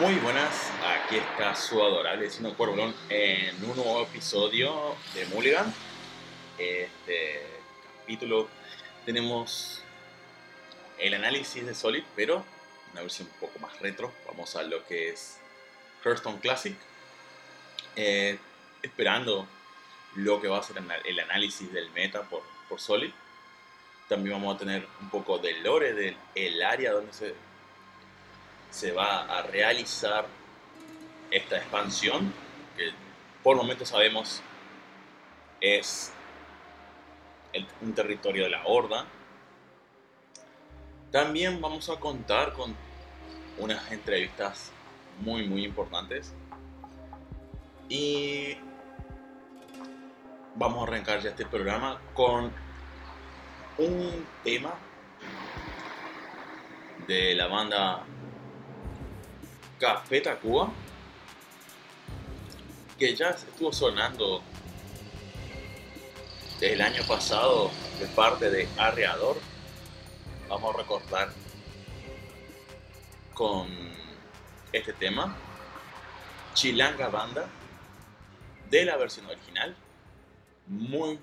Muy buenas, aquí está su adorable vecino Cuervolón en un nuevo episodio de Mulligan. Este capítulo tenemos el análisis de Solid, pero una versión un poco más retro. Vamos a lo que es Hearthstone Classic. Eh, esperando lo que va a ser el análisis del meta por, por Solid. También vamos a tener un poco del lore del el área donde se, se va a realizar esta expansión, que por el momento sabemos es un territorio de la Horda. También vamos a contar con unas entrevistas muy muy importantes y vamos a arrancar ya este programa con un tema de la banda Café Tacuba que ya estuvo sonando desde el año pasado de parte de Arreador. Vamos a recordar con este tema Chilanga Banda de la versión original. Muy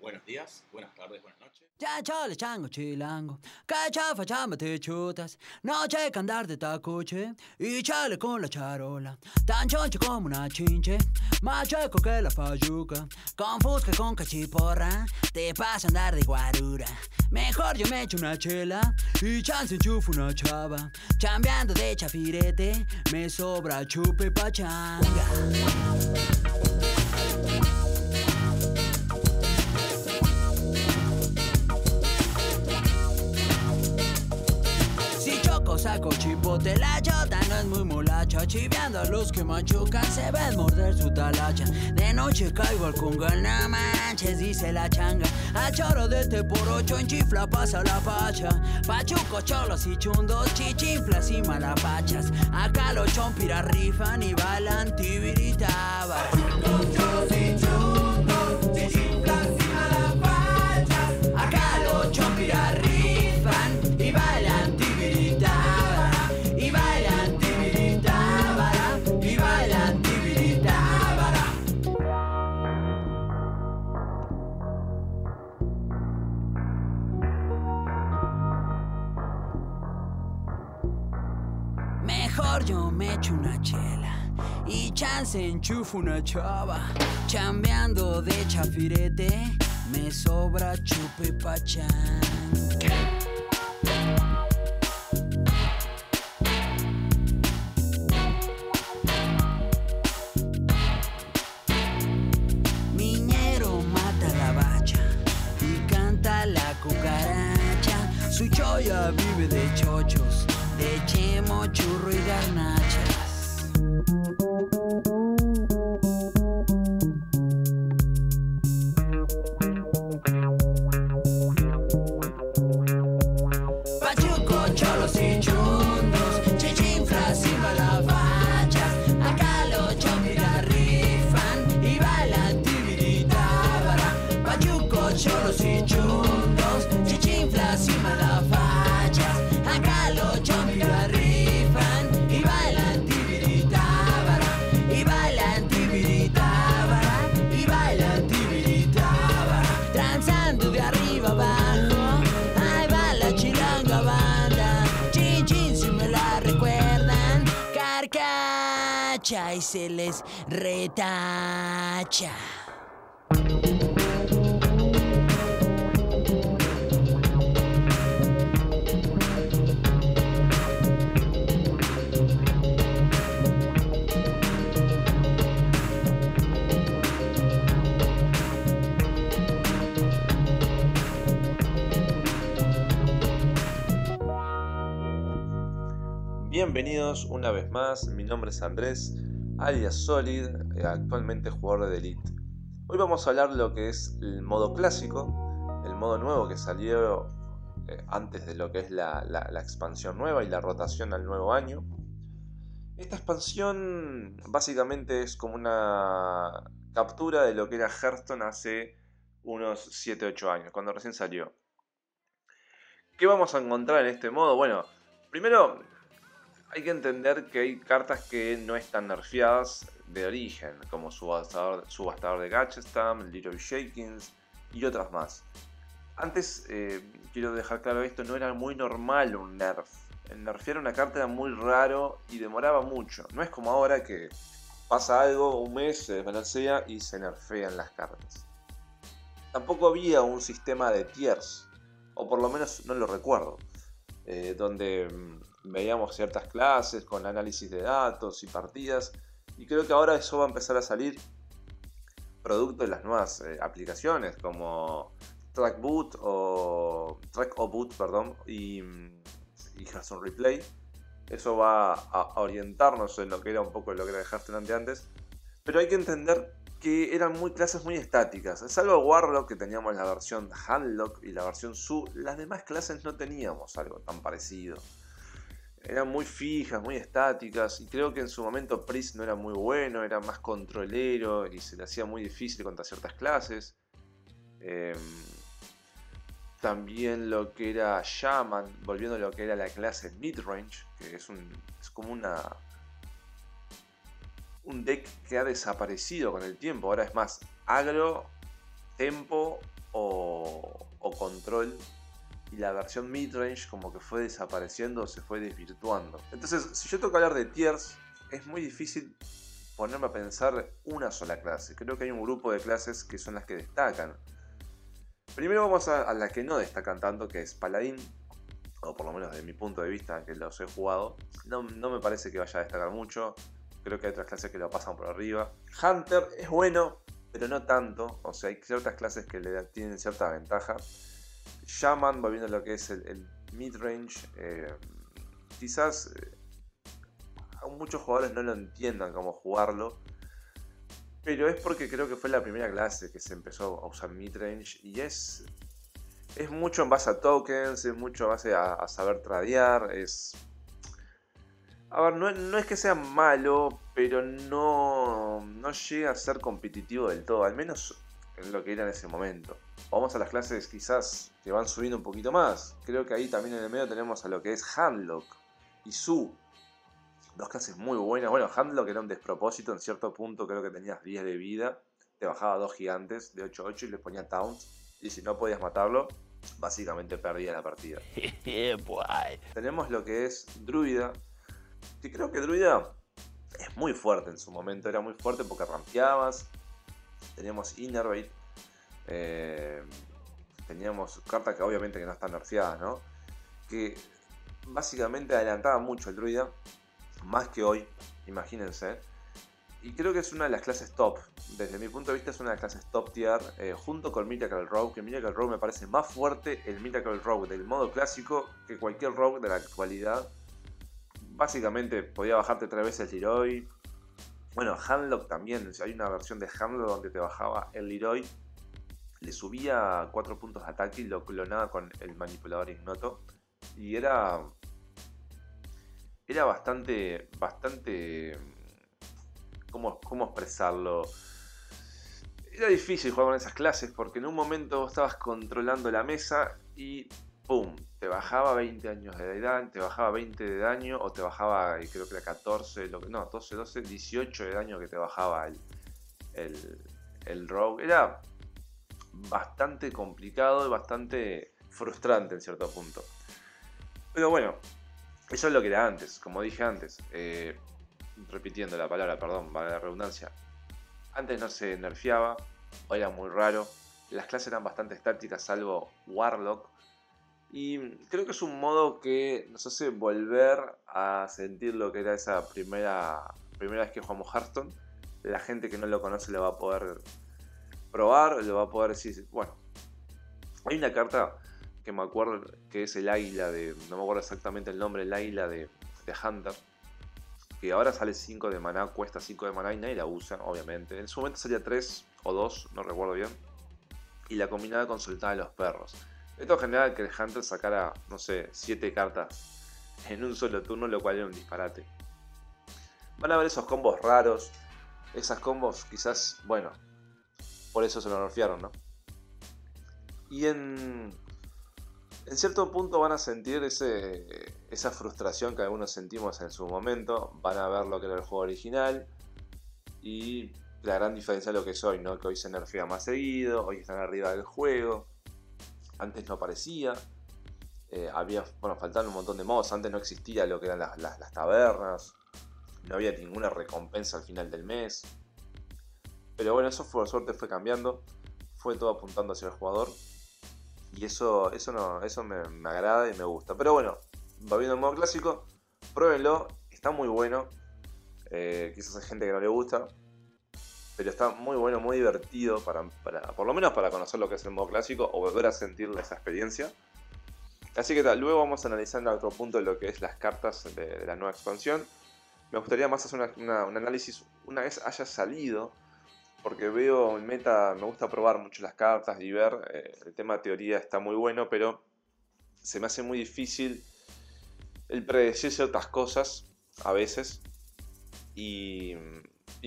buenos días, buenas tardes, buenas noches. Ya chale chango chilango, cachafa chamba te chutas, noche que andar de tacuche y chale con la charola, tan choncho como una chinche, más chueco que la fayuca, con fusca con cachiporra, te pasa andar de guarura. Mejor yo me echo una chela y chance enchufo una chava, chambeando de chafirete, me sobra chupe pachanga. Choco saco chipote, la chota no es muy molacha Chiveando a los que machucan, se ven morder su talacha. De noche caigo al congal, no manches, dice la changa. A choro de este por ocho en chifla pasa la pacha Pachuco, cholos y chundos, chichinflas y malapachas. Acá los chompiras rifan y bailan tibiritaba Yo me echo una chela y chance enchufo una chava. Chambeando de chafirete, me sobra chupe pachán. Miñero mata la bacha y canta la cucaracha. Su choya vive de chemo, churro y garnachas. Y se les retacha. Bienvenidos una vez más, mi nombre es Andrés, alias Solid, eh, actualmente jugador de Elite. Hoy vamos a hablar de lo que es el modo clásico, el modo nuevo que salió eh, antes de lo que es la, la- la expansión nueva y la rotación al nuevo año. Esta expansión básicamente es como una captura de lo que era Hearthstone hace unos 7-8 años, cuando recién salió. ¿Qué vamos a encontrar en este modo? Bueno, primero hay que entender que hay cartas que no están nerfeadas de origen, como Subastador, subastador de Gatchestam, Leroy Shakins y otras más. Antes, eh, quiero dejar claro esto, no era muy normal un nerf. El nerfear una carta era muy raro y demoraba mucho. No es como ahora que pasa algo, un mes, se desbalancea y se nerfean las cartas. Tampoco había un sistema de tiers, o por lo menos no lo recuerdo, eh, donde mm, veíamos ciertas clases con análisis de datos y partidas, y creo que ahora eso va a empezar a salir producto de las nuevas eh, aplicaciones como TrackBoot o Track o Boot, perdón, y, y Replay. Eso va a orientarnos en lo que era un poco lo que era el Hearthstone antes. Pero hay que entender que eran muy clases muy estáticas. Salvo Warlock, que teníamos la versión Handlock y la versión Su, las demás clases no teníamos algo tan parecido. Eran muy fijas, muy estáticas, y creo que en su momento Priest no era muy bueno, era más controlero y se le hacía muy difícil contra ciertas clases. Em, también lo que era Shaman, volviendo a lo que era la clase Midrange, que es, un, es como una un deck que ha desaparecido con el tiempo. Ahora es más agro, tempo o, control. Y la versión midrange como que fue desapareciendo, se fue desvirtuando. Entonces, si yo tengo que hablar de tiers, es muy difícil ponerme a pensar una sola clase. Creo que hay un grupo de clases que son las que destacan. Primero vamos a, la que no destacan tanto, que es Paladín. O por lo menos desde mi punto de vista, que los he jugado. No, no me parece que vaya a destacar mucho. Creo que hay otras clases que lo pasan por arriba. Hunter es bueno, pero no tanto. O sea, hay ciertas clases que le tienen cierta ventaja. Shaman, volviendo a lo que es el, mid-range, eh, quizás eh, muchos jugadores no lo entiendan cómo jugarlo. Pero es porque creo que fue la primera clase que se empezó a usar mid-range y es, es mucho en base a tokens, es mucho en base a, a saber tradear, es a ver, no, es que sea malo, pero no, no llega a ser competitivo del todo, al menos en lo que era en ese momento. Vamos a las clases quizás que van subiendo un poquito más. Creo que ahí también en el medio tenemos a lo que es Handlock y Su. Dos clases muy buenas. Bueno, Handlock era un despropósito, en cierto punto creo que tenías 10 de vida. Te bajaba dos gigantes de 8-8 y le ponía Taunt. Y si no podías matarlo, básicamente perdía la partida. Tenemos lo que es Druida, que creo que Druida es muy fuerte en su momento, era muy fuerte porque rampeabas, teníamos Innervate, eh, teníamos cartas que obviamente que no están nerfeadas, ¿no? Que básicamente adelantaba mucho el Druida, más que hoy, imagínense. Y creo que es una de las clases top. Desde mi punto de vista es una de las clases top tier. Eh, junto con Miracle Rogue. Que Miracle Rogue me parece más fuerte el Miracle Rogue del modo clásico que cualquier Rogue de la actualidad básicamente podía bajarte tres veces el Leroy. Bueno, Handlock también. Hay una versión de Handlock donde te bajaba el Leroy, le subía 4 puntos de ataque y lo clonaba con el manipulador ignoto. Y era. Era bastante. Bastante. ¿Cómo, cómo expresarlo? Era difícil jugar con esas clases porque en un momento estabas controlando la mesa y ¡pum! Te bajaba 20 años de edad, te bajaba 20 de daño o te bajaba, creo que era 14, lo, no, 12, 12, 18 de daño que te bajaba el, el, el rogue. Era bastante complicado y bastante frustrante en cierto punto. Pero bueno, eso es lo que era antes, como dije antes. Eh, repitiendo la palabra, perdón, vale la redundancia. Antes no se nerfeaba, hoy era muy raro. Las clases eran bastante estáticas, salvo Warlock, y creo que es un modo que nos hace volver a sentir lo que era esa primera, primera vez que jugamos Hearthstone. La gente que no lo conoce lo va a poder probar, lo va a poder decir, bueno, hay una carta que me acuerdo que es el águila de, no me acuerdo exactamente el nombre, el águila de, de Hunter, que ahora sale 5 de maná, cuesta 5 de maná y nadie la usa, obviamente. En su momento salía 3 o 2, no recuerdo bien, y la combinaba con Soltar de los Perros. Esto generaba que el Hunter sacara, no sé, 7 cartas en un solo turno, lo cual era un disparate. Van a ver esos combos raros. Esas combos quizás, bueno, por eso se lo nerfearon, ¿no? Y en, En cierto punto van a sentir ese, esa frustración que algunos sentimos en su momento, van a ver lo que era el juego original y la gran diferencia de lo que es hoy, ¿no? que hoy se nerfea más seguido, hoy están arriba del juego, antes no aparecía, eh, había, bueno, faltaban un montón de modos, antes no existía lo que eran las, tabernas, no había ninguna recompensa al final del mes. Pero bueno, eso por suerte fue cambiando, fue todo apuntando hacia el jugador. Y eso, eso, no, eso me, agrada y me gusta. Pero bueno, volviendo al modo clásico, pruébenlo, está muy bueno. Eh, quizás hay gente que no le gusta, pero está muy bueno, muy divertido, para, por lo menos para conocer lo que es el modo clásico o volver a sentir esa experiencia. Así que tal, luego vamos a en otro punto lo que es las cartas de, la nueva expansión. Me gustaría más hacer un análisis una vez haya salido porque veo el meta, me gusta probar mucho las cartas y ver, eh, el tema de teoría está muy bueno, pero se me hace muy difícil el predecir ciertas cosas a veces y,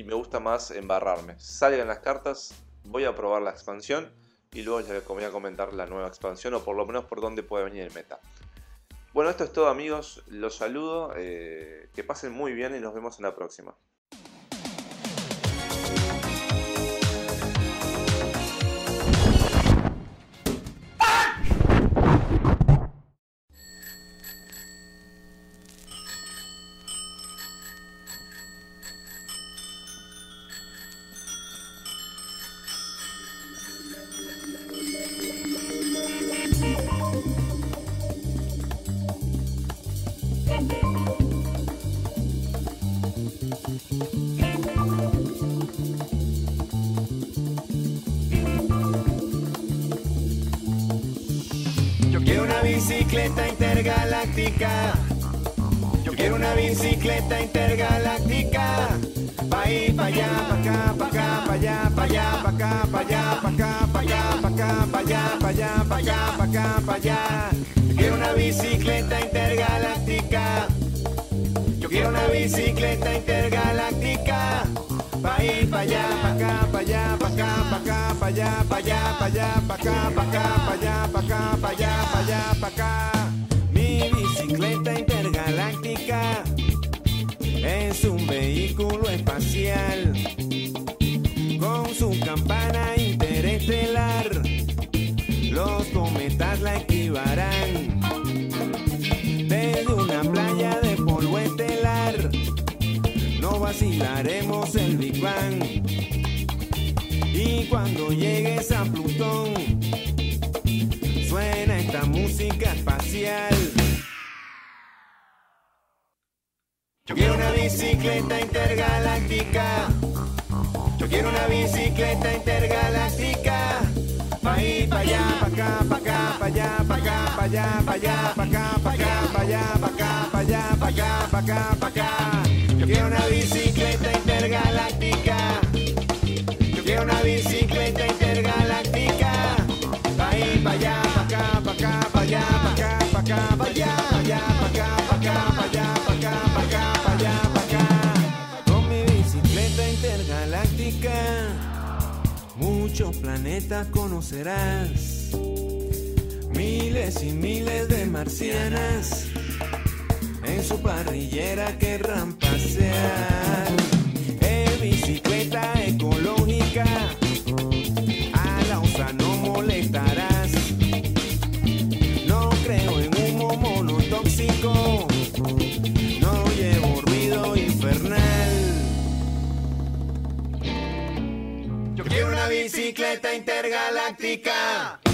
me gusta más embarrarme. Salgan las cartas, voy a probar la expansión y luego les voy a comentar la nueva expansión o por lo menos por dónde puede venir el meta. Bueno, esto es todo amigos, los saludo, eh, que pasen muy bien y nos vemos en la próxima. Intergaláctica. Pa' ir, pa' allá, pa' acá, pa' allá, pa' acá, pa' acá, pa' allá, pa' allá, pa' allá, pa' acá, pa' acá, pa' allá, pa' acá, pa' allá, pa' allá, pa' acá. Mi bicicleta intergaláctica es un vehículo espacial con su campana interestelar. Los cometas la equivarán desde una playa vacilaremos el Big Bang. Y cuando llegues a Plutón, suena esta música espacial. Yo quiero una bicicleta intergaláctica. Yo quiero una bicicleta intergaláctica. Pa' ir pa' allá, pa' acá, pa' acá, pa' allá, pa' acá, pa' allá, pa' allá, pa' allá, pa' allá, pa'. Yo quiero una bicicleta intergaláctica. Yo quiero una bicicleta intergaláctica. Ir pa' allá, pa' acá, pa' acá, pa' allá, pa' acá, pa' acá, pa' allá, pa' allá, acá, acá, allá, acá, acá, allá, acá. Con mi bicicleta intergaláctica, muchos planetas conocerás. Miles y miles de marcianas en su parrillera querrán pasear. En bicicleta ecológica, a la osa no molestarás. No creo en humo monotóxico, no llevo ruido infernal. Yo quiero una bicicleta intergaláctica. Intergaláctica,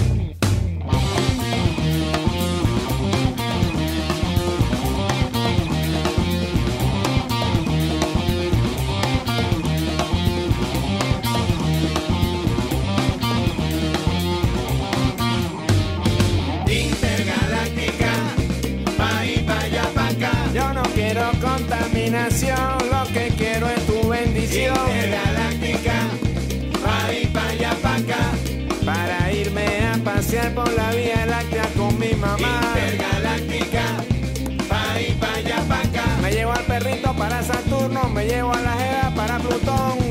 lo que quiero es tu bendición. Intergaláctica, pa' y pa' allá, pa' acá. Para irme a pasear por la Vía Láctea con mi mamá. Intergaláctica, pa' y pa' allá, pa' acá. Me llevo al perrito para Saturno, me llevo a la Jeva para Plutón.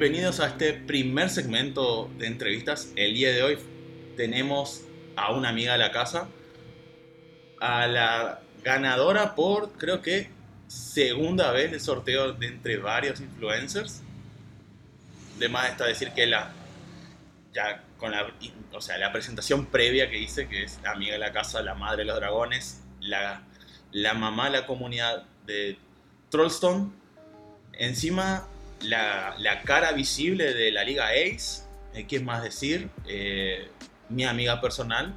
Bienvenidos a este primer segmento de entrevistas. El día de hoy tenemos a una amiga de la casa, a la ganadora por creo que segunda vez del sorteo de entre varios influencers. De más está decir que la ya con la, o sea, la presentación previa que hice, que es amiga de la casa, la madre de los dragones, la, la mamá de la comunidad de Trollstone, encima la, cara visible de la Liga Ace, eh, ¿qué más decir? Eh, mi amiga personal,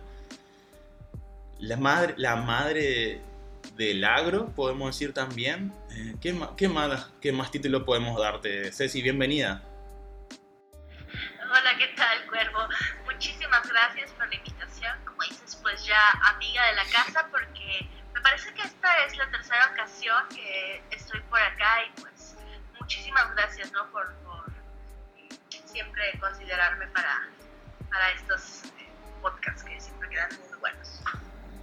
la madre, la madre del agro, podemos decir también. Eh, ¿qué, ma- qué más, ¿Qué más título podemos darte? Ceci, bienvenida. Hola, ¿qué tal, Cuervo? Muchísimas gracias por la invitación. Como dices, pues ya amiga de la casa, porque me parece que esta es la tercera ocasión que estoy por acá y pues muchísimas gracias, ¿no? Por, por siempre considerarme para, para estos eh, podcasts que siempre quedan muy buenos.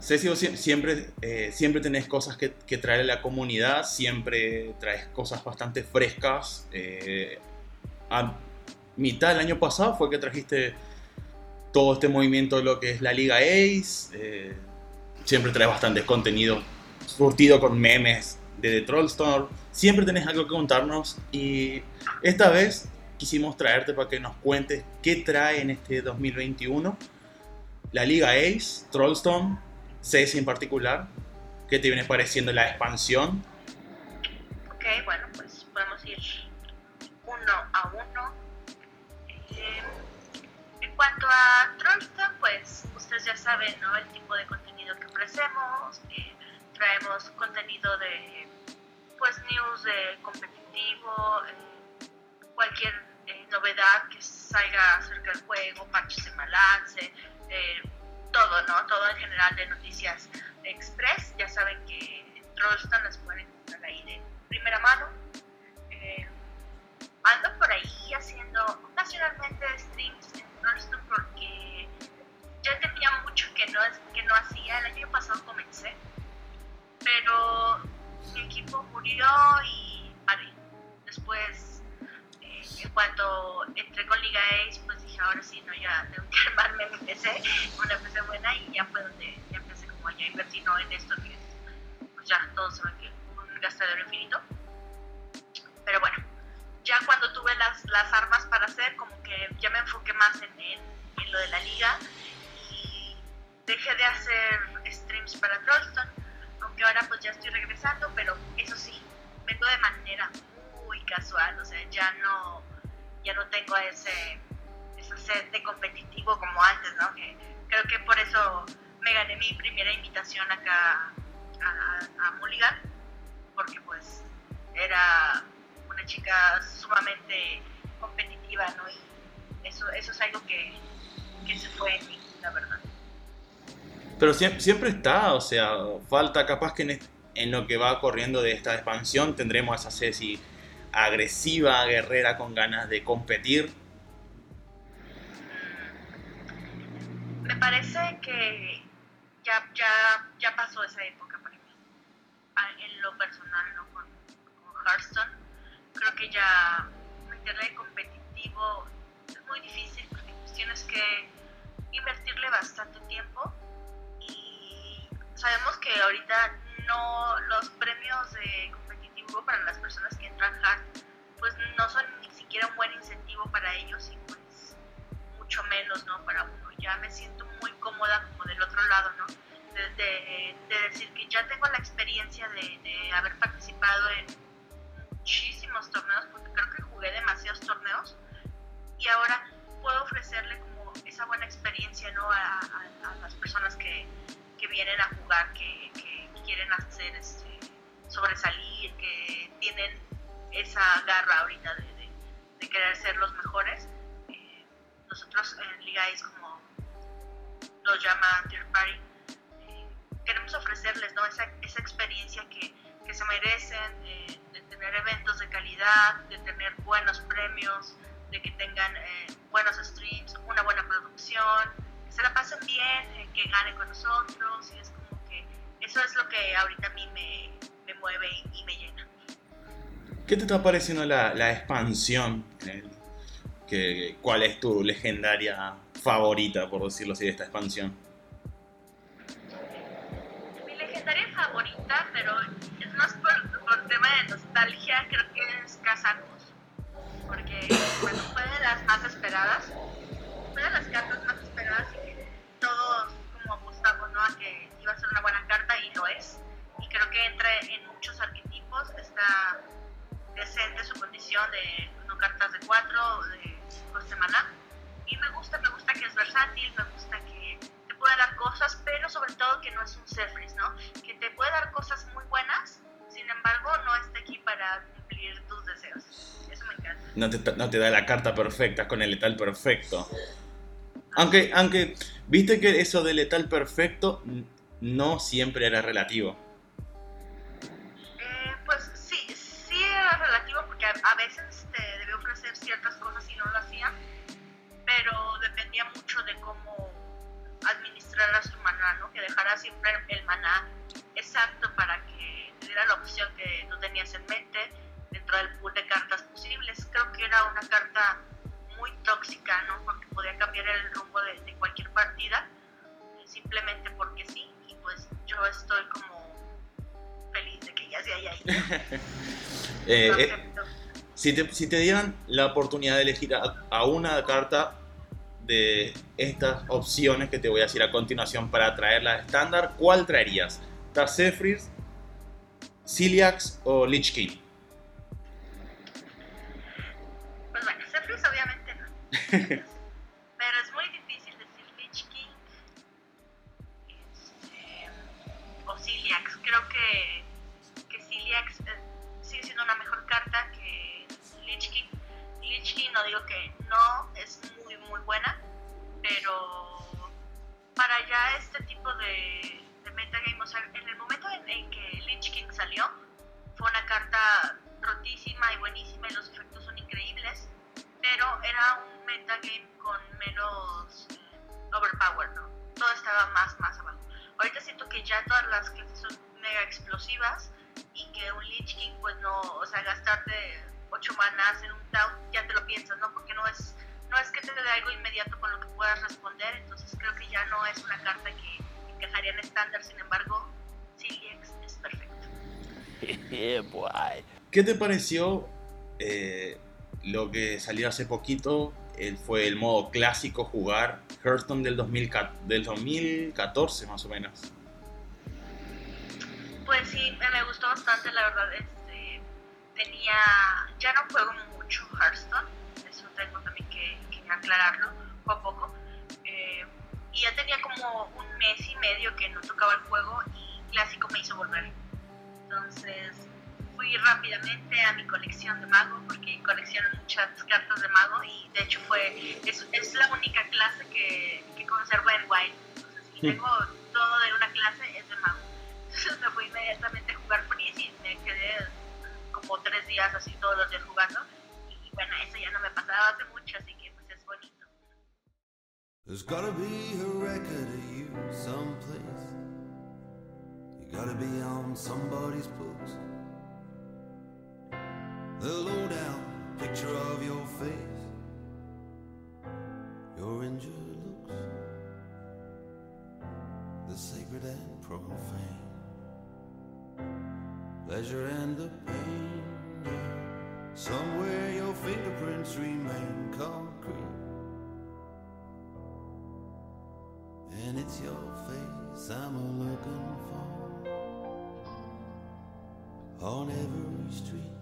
Ceci, siempre, eh, siempre tenés cosas que, que traer a la comunidad, siempre traes cosas bastante frescas. eh, a mitad del año pasado fue que trajiste todo este movimiento de lo que es la Liga Ace. eh, siempre traes bastante contenido surtido con memes de The Troll Store. Siempre tenés algo que contarnos y esta vez quisimos traerte para que nos cuentes qué trae en este 2021 la Liga Ace, Trollstone, Ceci en particular. ¿Qué te viene pareciendo la expansión? Ok, bueno, pues podemos ir uno a uno. Eh, en cuanto a Trollstone, pues ustedes ya saben, ¿no? El tipo de contenido que ofrecemos. eh, traemos contenido de, pues, news de competitivo, eh, cualquier eh, novedad que salga acerca del juego, parches de balance, eh, todo, ¿no? Todo en general de noticias express. Ya saben que en Trollstone las pueden encontrar ahí de primera mano. Eh, ando por ahí haciendo ocasionalmente streams en Trollstone porque ya tenía mucho que no, que no hacía. El año pasado comencé, pero mi equipo murió y paré. Después, eh, en cuanto entré con Liga Ace, pues dije, ahora sí, no, ya tengo que armarme mi PC, una PC buena y ya fue donde ya empecé como ya invertir ¿no? en esto que pues ya todos saben que un gastadero infinito. Pero bueno, ya cuando tuve las, las armas para hacer, como que ya me enfoqué más en, lo de la liga y dejé de hacer streams para Trollstone, aunque ahora pues ya estoy regresando, pero eso sí, vengo de manera muy casual, o sea, ya no, ya no tengo ese, esa sed de competitivo como antes, ¿no? Creo que por eso me gané mi primera invitación acá a, a Mulligan, porque pues era una chica sumamente competitiva, ¿no? Y eso, eso es algo que, que se fue en mí, la verdad. Pero siempre, siempre está, o sea, falta capaz que en, est- en lo que va corriendo de esta expansión tendremos a esa Ceci agresiva, guerrera, con ganas de competir. Me parece que ya, ya, ya pasó esa época para mí. Ah, En lo personal, ¿no? Con, con Hearthstone. Creo que ya meterle competitivo es muy difícil porque tienes que invertirle bastante tiempo sabemos que ahorita no los premios de competitivo para las personas que entran hard pues no son ni siquiera un buen incentivo para ellos y pues mucho menos no para uno. Ya me siento muy cómoda como del otro lado no de, de- de decir que ya tengo la experiencia de, haber participado en muchísimos torneos porque creo que jugué demasiados torneos y ahora puedo ofrecerle como esa buena experiencia ¿no? a las personas que, que vienen a jugar, que, quieren hacer este, sobresalir, que tienen esa garra ahorita de, querer ser los mejores. Eh, nosotros en Liga es como lo llama Third Party, eh, queremos ofrecerles ¿no? esa, experiencia que, que se merecen, eh, de tener eventos de calidad, de tener buenos premios, de que tengan buenos streams, una buena producción, se la pasen bien eh, que gane con nosotros, y es como que eso es lo que ahorita a mí me, me mueve y, me llena. ¿Qué te está pareciendo la, la expansión? que, ¿Cuál es tu legendaria favorita, por decirlo así, de esta expansión? Mi legendaria favorita, pero es más por, por tema de nostalgia, creo que es Casacos. Porque bueno, fue de las más esperadas, fue de las cartas más lo es. Y creo que entra en muchos arquetipos, está decente su condición de no cartas de 4, de 5 semana. Y me gusta, me gusta que es versátil, me gusta que te puede dar cosas, pero sobre todo que no es un Zephyrs, ¿no? Que te puede dar cosas muy buenas, sin embargo no está aquí para cumplir tus deseos. Eso me encanta. No te, no te da la carta perfecta con el letal perfecto. Aunque, aunque, viste que eso de letal perfecto no siempre era relativo. Eh, pues sí, sí era relativo porque a, veces te ofrecer ciertas cosas y no lo hacía, pero dependía mucho de cómo administraras tu maná, ¿no? Que dejaras siempre el maná exacto para que te diera la opción que tú tenías en mente dentro del pool de cartas posibles. Creo que era una carta muy tóxica, ¿no? Porque podía cambiar el rumbo de, cualquier partida simplemente porque sí, pues yo estoy como feliz de que ya se haya ido. Eh, eh, Perfecto. si, te, si te dieran la oportunidad de elegir a, a una carta de estas opciones que te voy a decir a continuación para traerla estándar, ¿cuál traerías? ¿Tarzefris, Ciliax o Lich King? Pues bueno, Zephyrs obviamente no. buena, pero para ya este tipo de, de metagame, o sea, en el momento en, en que Lich King salió, fue una carta rotísima y buenísima y los efectos son increíbles, pero era un metagame con menos overpower, ¿no? Todo estaba más, más abajo. Ahorita siento que ya todas las clases son mega explosivas y que un Lich King, pues no, o sea, gastarte 8 manas en un Tau, ya te lo piensas, ¿no? Porque no es, no es que te dé algo inmediato con lo que puedas responder, entonces creo que ya no es una carta que encajaría en estándar, sin embargo, Ciliax es perfecto. ¿Qué te pareció eh, lo que salió hace poquito? fue el modo clásico jugar Hearthstone del, 2000 del 2014 más o menos. Pues sí, me gustó bastante, la verdad. Este, tenía, ya no juego mucho Hearthstone, tengo también que, que aclararlo poco a poco. Eh, y ya tenía como un mes y medio que no tocaba el juego y Clásico me hizo volver. Entonces fui rápidamente a mi colección de mago porque colecciono muchas cartas de mago y de hecho fue es, es la única clase que, que conservo en Wild. Entonces si tengo todo de una clase es de mago. Entonces me fui inmediatamente a jugar Freeze y me quedé como tres días así todos los días jugando. Bueno, eso ya no me hace mucho, así que pues es bonito. There's gotta be a record of you someplace. You gotta be on somebody's books. The lowdown picture of your face, your injured looks, the sacred and profane, pleasure and the pain. Somewhere your fingerprints remain concrete. And it's your face I'm looking for on every street.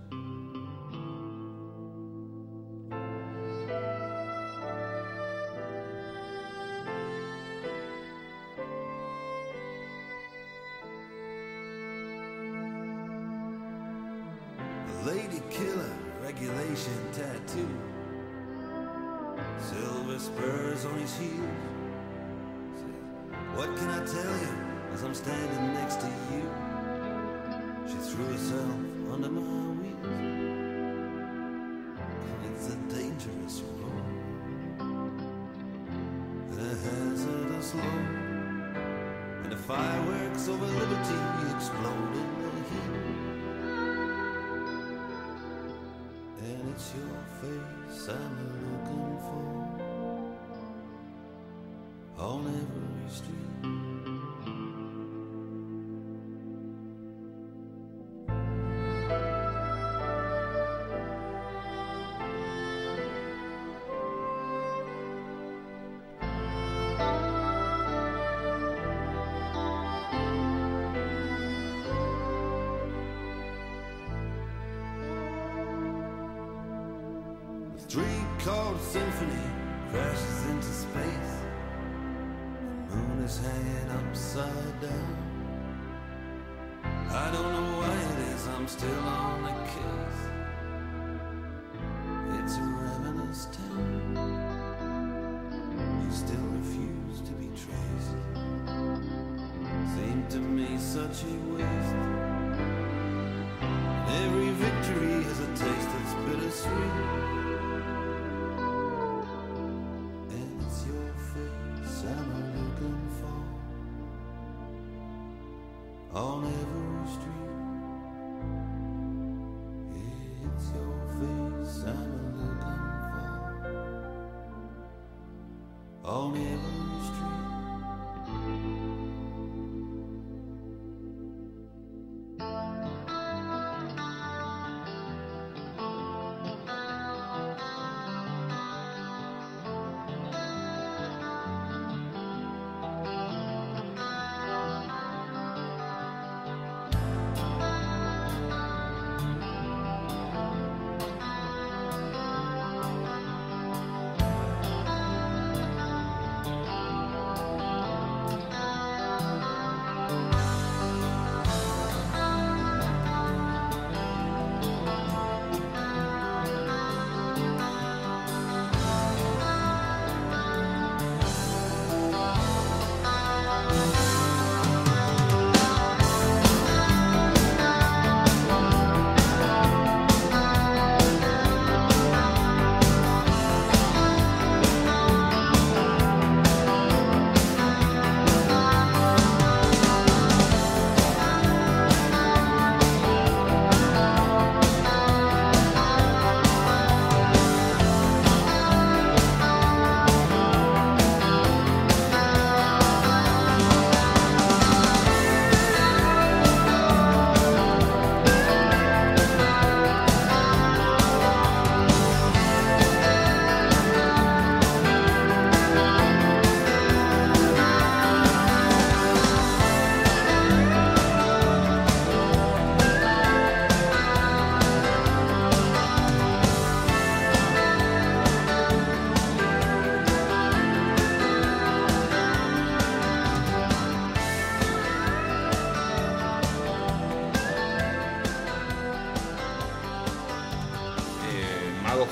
Chord symphony crashes into space. The moon is hanging upside down. I don't know why it is, I'm still on the case. It's a ravenous town. You still refuse to be traced. Seemed to me such a waste.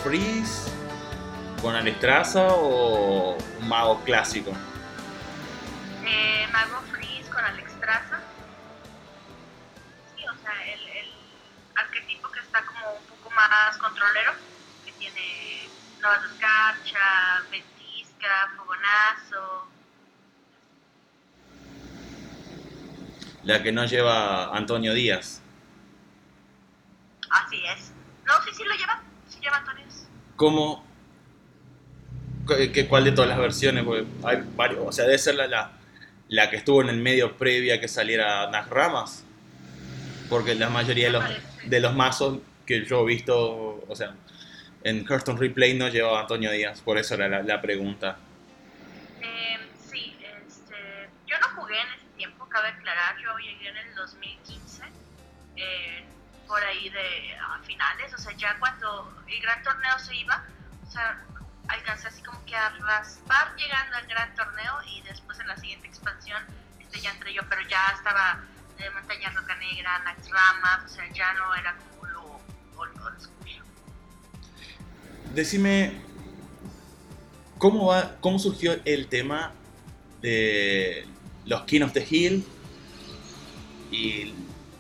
Freeze con Alestraza o un mago clásico? Eh, Mago Freeze con Alexstrasza. Sí, o sea, el, el arquetipo que está como un poco más controlero, que tiene Nuevas Escarcha, Ventisca, Fogonazo. La que no lleva Antonio Díaz. Así es. No, sí, sí lo lleva. Sí lleva Antonio. ¿Cómo? ¿Qué- qué- ¿Cuál de todas las versiones? Porque hay varios. O sea, debe ser la, la, la que estuvo en el medio previa que saliera Nas Ramas. Porque la mayoría de los, de los mazos que yo he visto, o sea, en Hearthstone Replay no llevaba Antonio Díaz. Por eso era la, la pregunta. Eh, sí, este, yo no jugué en ese tiempo, cabe aclarar, yo llegué en el 2015, eh, por ahí de a finales, o sea, ya cuando el gran torneo se iba, o sea, alcancé así como que a raspar llegando al gran torneo y después en la siguiente expansión este, ya entré yo, pero ya estaba de Montaña Roca Negra, Nax Ramas, o sea, ya no era como lo old school. Decime, ¿cómo, va, ¿cómo surgió el tema de los King of the Hill y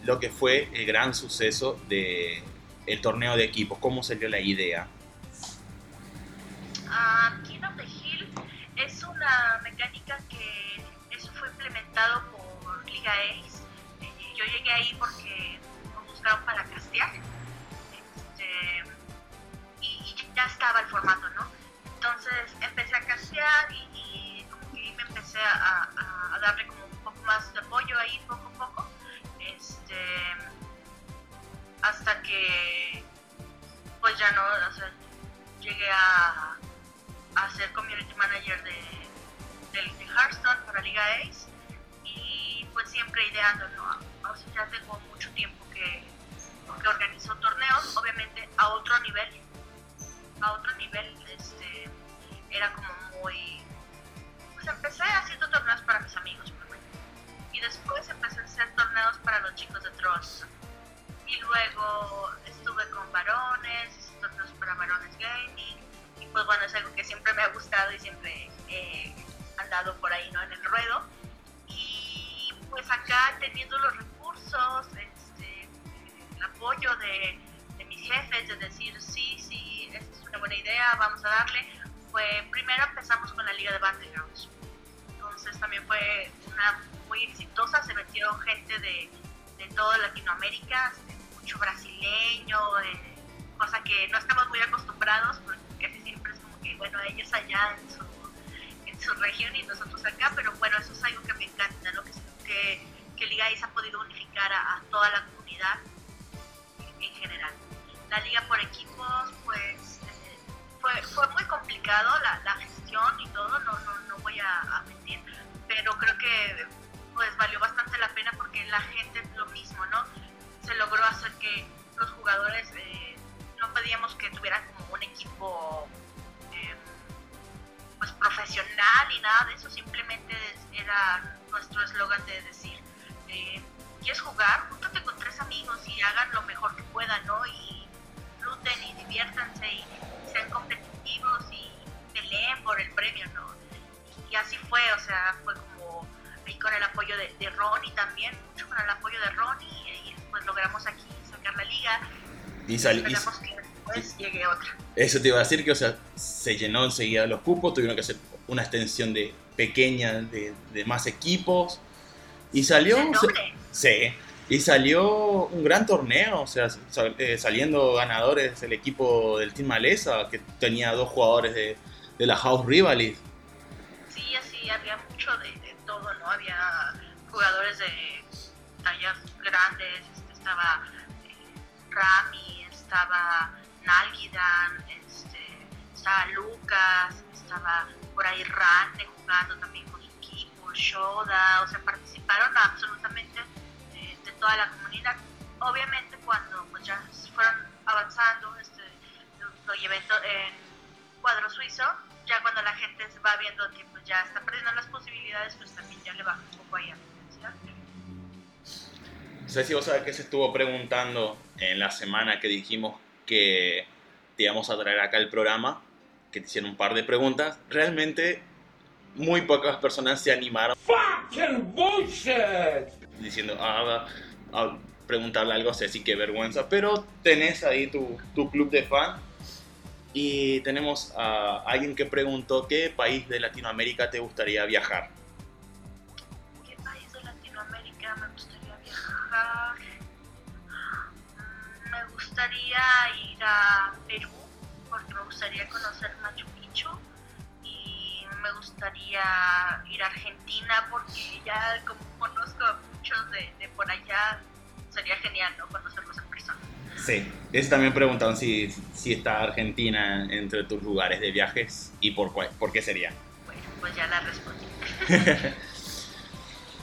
lo que fue el gran suceso de el torneo de equipos? ¿Cómo salió la idea? Ah, King of the Hill es una mecánica que eso fue implementado por Liga Ace. Eh, yo llegué ahí porque nos buscaron para castear. Este, y, y ya estaba el formato, ¿no? Entonces empecé a castear y, y que me empecé a- a darle como un poco más de apoyo ahí poco a poco. Este, hasta que pues ya no, llegué a, a ser community manager de, del- de Hearthstone para Liga Ace y pues siempre ideando, ¿no? O ya tengo mucho tiempo que, que organizo torneos, obviamente a otro nivel, a otro nivel, este, era como muy, pues empecé haciendo torneos para mis amigos y después empecé a hacer torneos para los chicos de Trolls y luego estuve con varones, torneos para varones gaming y pues bueno, es algo que siempre me ha gustado y siempre he andado por ahí, ¿no? En el ruedo. Y pues acá teniendo los recursos, este, el apoyo de, de mis jefes, de decir, sí, sí, esta es una buena idea, vamos a darle, fue, primero empezamos con la Liga de Battlegrounds. También fue una muy exitosa, se metieron gente de, de toda Latinoamérica, mucho brasileño, eh, cosa que no estamos muy acostumbrados, porque casi siempre es como que, bueno, ellos allá en su, en su región y nosotros acá, pero bueno, eso es algo que me encanta, ¿no? que, que, que Liga ha podido unificar a, a toda la comunidad en general. La liga por equipos, pues, eh, fue, fue muy complicado la, la gestión y todo, no, no, no voy a, a mentir, pero creo que pues valió bastante la pena porque la gente lo mismo, ¿no? Se logró hacer que los jugadores eh, no pedíamos que tuvieran como un equipo eh, pues profesional y nada de eso, simplemente era nuestro eslogan de decir, eh, ¿quieres jugar? Júntate con tres amigos y hagan lo mejor que puedan, ¿no? Y luten y diviértanse y sean competitivos y peleen por el premio, ¿no? Y así fue, o sea, fue como ahí con el apoyo de, de Ronnie también, mucho con el apoyo de Ronnie y, y, pues logramos aquí sacar la liga Y sal- y- esperamos que después llegue otra. eso te iba a decir que, o sea, se llenó enseguida los cupos, tuvieron que hacer una extensión de pequeña de, de más equipos. Y salió. Sí. Y salió un gran torneo, o sea, eh, saliendo ganadores el equipo del Team Maleza, que tenía dos jugadores de, de la House Rivals. Había mucho de, todo, ¿no? Había jugadores de tallas grandes, este, estaba eh, Rami, estaba Nalgidan, este, estaba Lucas, estaba por ahí Rante jugando también con su equipo, Shoda, o sea, participaron absolutamente eh, de toda la comunidad. Obviamente cuando pues, ya fueron avanzando, este, lo, llevé en cuadro suizo, ya cuando la gente se va viendo que pues ya está perdiendo las posibilidades, pues también ya le baja un poco ahí a la intensidad. No sé si vos sabés que se estuvo preguntando en la semana que dijimos que te íbamos a traer acá el programa, que te hicieron un par de preguntas. Realmente, muy pocas personas se animaron. Diciendo, ah, a, a preguntarle algo a Ceci, qué vergüenza. Pero tenés ahí tu, tu club de fan. Y tenemos a alguien que preguntó qué país de Latinoamérica te gustaría viajar. ¿Qué país de Latinoamérica me gustaría viajar? Mm, Me gustaría ir a Perú, porque me gustaría conocer Machu Picchu. Y me gustaría ir a Argentina, porque ya como conozco a muchos de, de por allá, sería genial ¿no? conocerlos en persona. Sí, eso también preguntaron si, si está Argentina entre tus lugares de viajes y por, cuál, por qué sería. Bueno, pues ya la respondí.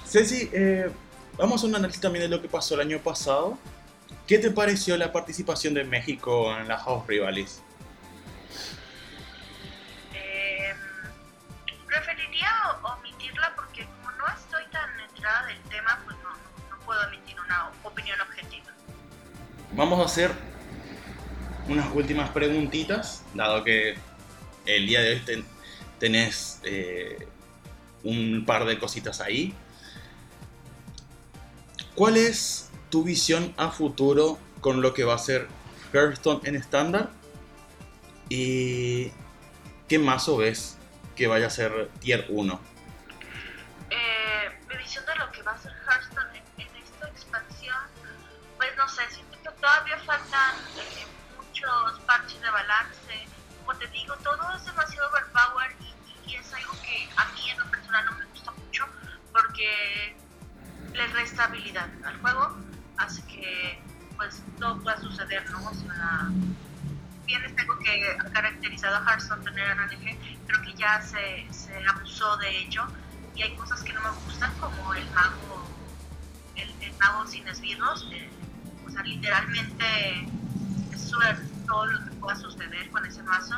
Ceci, eh, vamos a un análisis también de lo que pasó el año pasado. ¿Qué te pareció la participación de México en la House Rivals? Eh, preferiría omitirla porque como no estoy tan enterada del tema, pues no, no, no puedo emitir una opinión objetiva. Vamos a hacer unas últimas preguntitas, dado que el día de hoy ten- tenés eh, un par de cositas ahí. ¿Cuál es tu visión a futuro con lo que va a ser Hearthstone en estándar? ¿Y qué mazo ves que vaya a ser tier 1? Eh, mi visión de lo que va a ser Hearthstone en, en esta expansión, pues no sé, que todavía faltan eh, muchos parches de balance. Como te digo, todo es demasiado overpower y, es algo que a mí en lo personal no me gusta mucho porque le resta habilidad al juego, hace que pues todo pueda suceder, ¿no? O sea, bien es algo que ha caracterizado a Hearthstone tener RNG, creo que ya se, se abusó de ello y hay cosas que no me gustan como el mago el, el mago sin esbirros eh, o sea literalmente es sobre todo lo que pueda suceder con ese mazo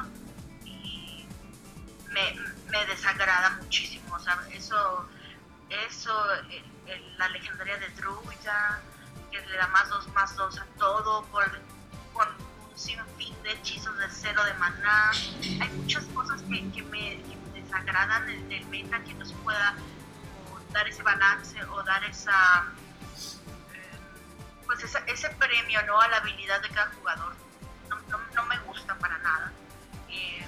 y me, me desagrada muchísimo o sea eso eso la legendaria de Druida que le da más dos más dos a todo por con un sinfín de hechizos de cero de maná. Hay muchas cosas que, que me, que me desagradan del, meta que no se pueda dar ese balance o dar esa pues esa- ese premio no a la habilidad de cada jugador no, no, no me gusta para nada Eh,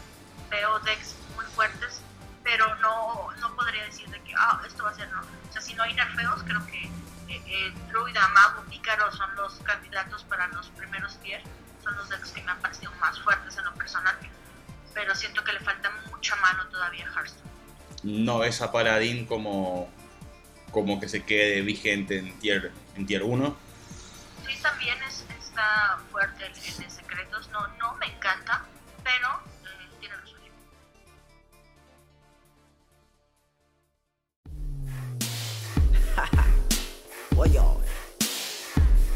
veo decks muy fuertes pero no, no podría decir de que ah, esto va a ser no o sea si no hay nerfeos creo que eh, eh, Druida, Mago, Pícaro son los candidatos para los primeros tier son los decks que me han parecido más fuertes en lo personal pero siento que le falta mucha mano todavía a Hearthstone. ¿No ves a Paladín como, como que se quede vigente en tier, en tier 1? Sí, también es, está fuerte en, en secretos, no, no me encanta, pero eh, tiene lo suyo. What y'all?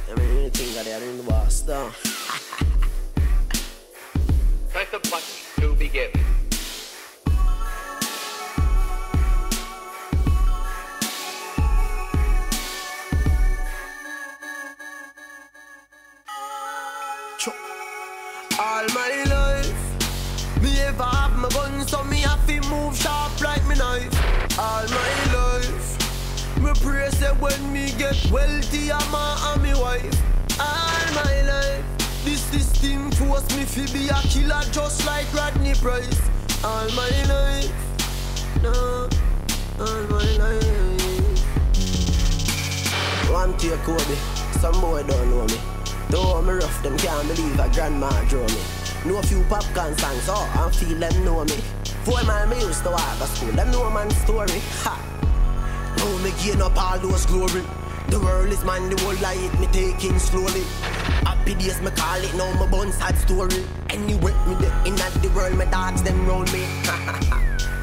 I mean, anything that in the boss, though. Press the button to begin. All my life, me pray say when me get wealthy, I'm a and me wife. All my life, this system force me to be a killer just like Rodney Price. All my life, no, all my life. One your Kobe, some boy don't know me. Though me rough, them can't believe a grandma draw me. Know a few popcorn songs, oh, and feel them know me. Four mile me used to walk to school, them know man's story. Ha! Now me gain up all those glory. The world is mine, the whole life me taking slowly. Happy days me call it, now my bun sad story. Anyway, me the in the world, my dogs them round me.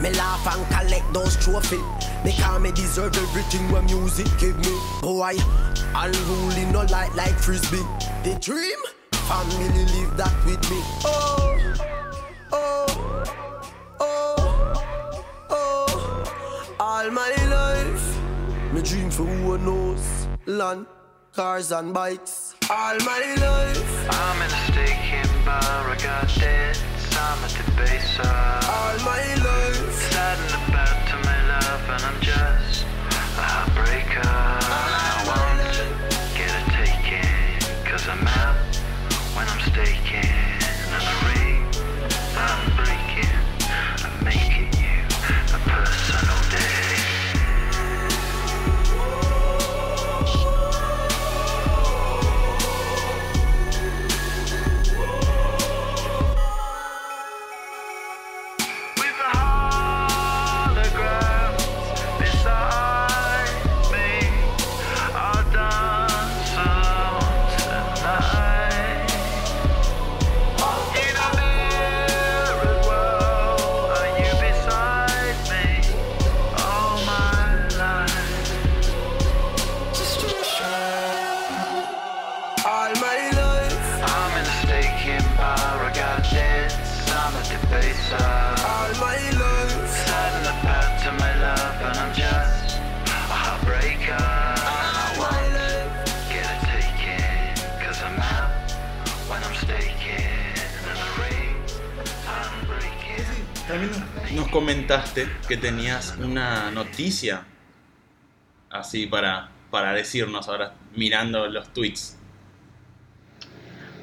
me laugh and collect those trophies. They call me deserve everything when music give me. Boy, unruly no light like frisbee. The dream, family live that with me. Oh, All my life, me dream for who knows. Land, cars and bikes. All my life, I'm in a staking bar, I got debts, I'm at the base of all my life. Sad and about to my love and I'm just a heartbreaker comentaste que tenías una noticia así para, para decirnos ahora mirando los tweets.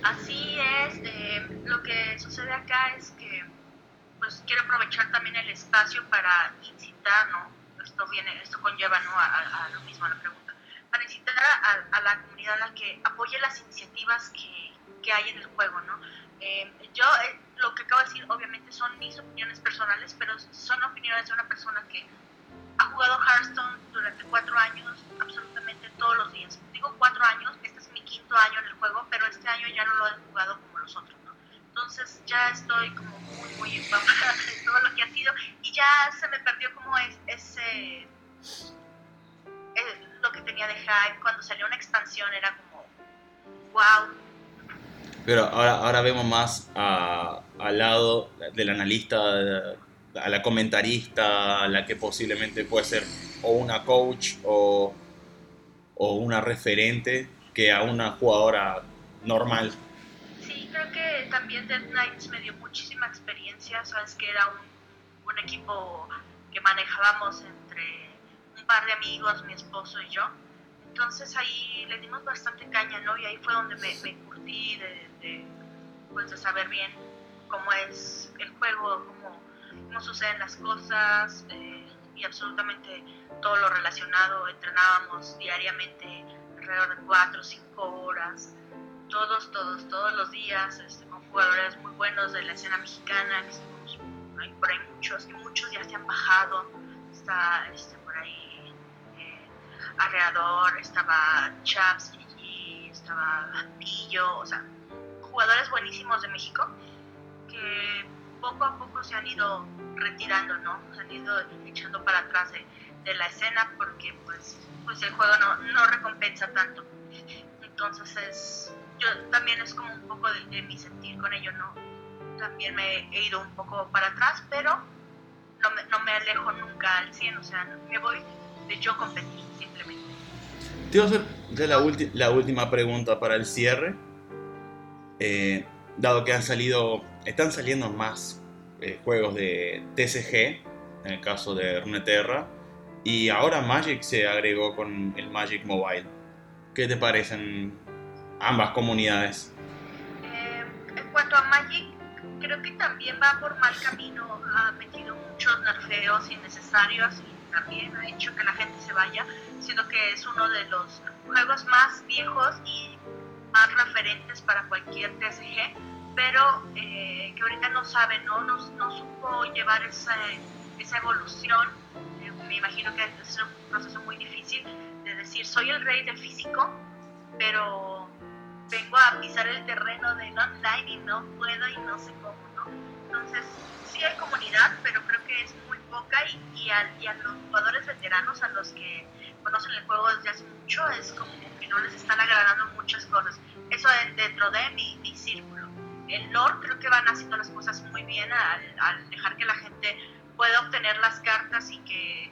Así es, eh, lo que sucede acá es que pues quiero aprovechar también el espacio para incitar, ¿no? Esto viene, esto conlleva, ¿no? A, lo mismo, a la pregunta. Para incitar a, a la comunidad a que apoye las iniciativas que, que hay en el juego, ¿no? Eh, yo, eh, lo que acabo de decir, obviamente son mis opiniones personales, pero son opiniones de una persona que ha jugado Hearthstone durante cuatro años, absolutamente todos los días. Digo cuatro años, este es mi quinto año en el juego, pero este año ya no lo he jugado como los otros, ¿no? Entonces ya estoy como muy, muy empapada de todo lo que ha sido y ya se me perdió como es, ese... eh, lo que tenía de hype, cuando salió una expansión era como, wow, Pero ahora, ahora vemos más al lado del analista, a la comentarista, a la que posiblemente puede ser o una coach o, o una referente, que a una jugadora normal. Sí, creo que también Death Knights me dio muchísima experiencia, sabes que era un, un equipo que manejábamos entre un par de amigos, mi esposo y yo. Entonces ahí le dimos bastante caña, ¿no? Y ahí fue donde me, me curtí de, de, pues, de saber bien cómo es el juego, cómo, cómo suceden las cosas eh, y absolutamente todo lo relacionado. Entrenábamos diariamente alrededor de 4 o 5 horas todos, todos, todos los días, este, con jugadores muy buenos de la escena mexicana, que por ahí muchos, que muchos ya se han bajado, está este, por ahí Arreador, estaba Chaps, y estaba Pillo, o sea, jugadores buenísimos de México, que poco a poco se han ido retirando, ¿no? Se han ido echando para atrás de, de la escena porque pues, pues el juego no, no recompensa tanto. Entonces es, yo también es como un poco de, de mi sentir con ello, ¿no? También me he ido un poco para atrás, pero no me, no me alejo nunca al 100, o sea, me voy de yo competir simplemente. Te iba a hacer ya la, ulti- la última pregunta para el cierre. Eh, dado que han salido, están saliendo más eh, juegos de TCG, en el caso de Runeterra, y ahora Magic se agregó con el Magic Mobile. ¿Qué te parecen ambas comunidades? Eh, en cuanto a Magic, creo que también va por mal camino, ha metido muchos nerfeos innecesarios y también ha hecho que la gente se vaya, siendo que es uno de los juegos más viejos y más referentes para cualquier TCG, pero eh, que ahorita no sabe, ¿no? No, no supo llevar esa, esa evolución. Eh, me imagino que es un proceso muy difícil de decir, soy el rey del físico, pero vengo a pisar el terreno del online y no puedo y no sé cómo, ¿no? Entonces, sí hay comunidad, pero creo que es muy poca y, y, a, y a los jugadores veteranos, a los que conocen el juego desde hace mucho, es como que no les están agradando muchas cosas. Eso es dentro de mi, mi círculo. El lore creo que van haciendo las cosas muy bien al, al dejar que la gente pueda obtener las cartas y que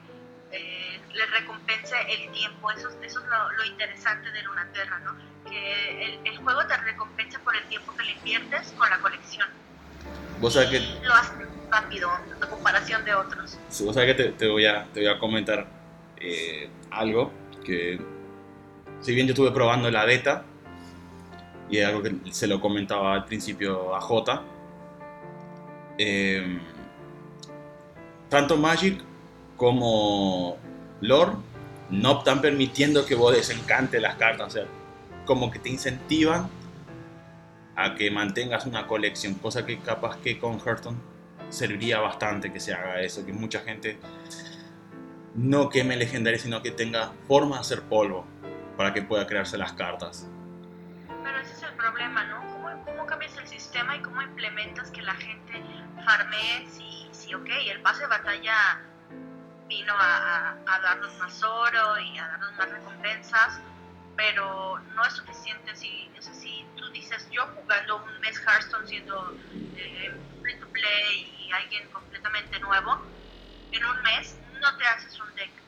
eh, les recompense el tiempo. Eso, eso es lo, lo interesante de Lunaterra, ¿no? Que el, el, juego te recompensa por el tiempo que le inviertes con la colección. Vos sabés que, lo rápido en comparación de otros. vos sabés que te, voy, a, te voy a comentar eh, algo que, si bien yo estuve probando la beta, y es algo que se lo comentaba al principio a J, eh, tanto Magic como Lore no están permitiendo que vos desencante las cartas, o sea, como que te incentivan a que mantengas una colección, cosa que capaz que con Hearthstone serviría bastante que se haga eso, que mucha gente no queme legendarios, sino que tenga forma de hacer polvo para que pueda crearse las cartas. Pero ese es el problema, ¿no? ¿Cómo, cómo cambias el sistema y cómo implementas que la gente farmee si, si ok, el pase de batalla vino a, a, a darnos más oro y a darnos más recompensas, pero no es suficiente si, es así, tú dices, yo jugando un mes Hearthstone siendo eh, free to play y alguien completamente nuevo, en un mes no te haces un deck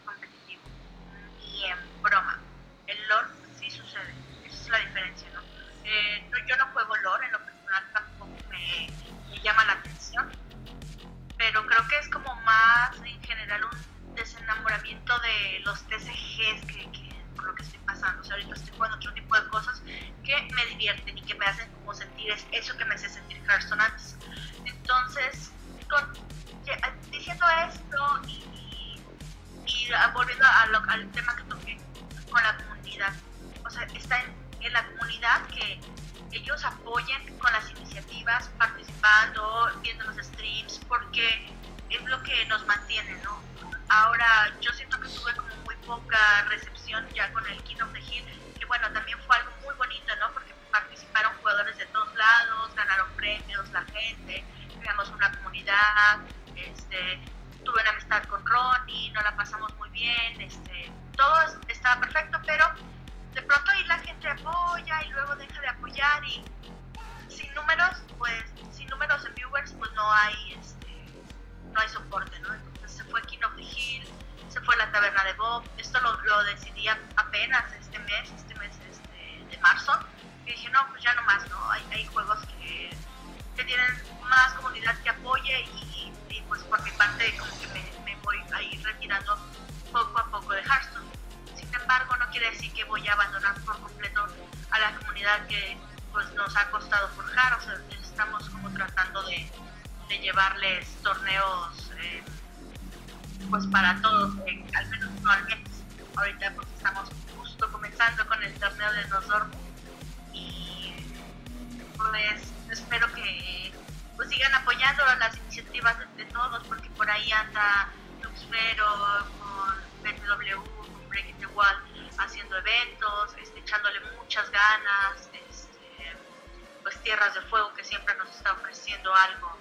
algo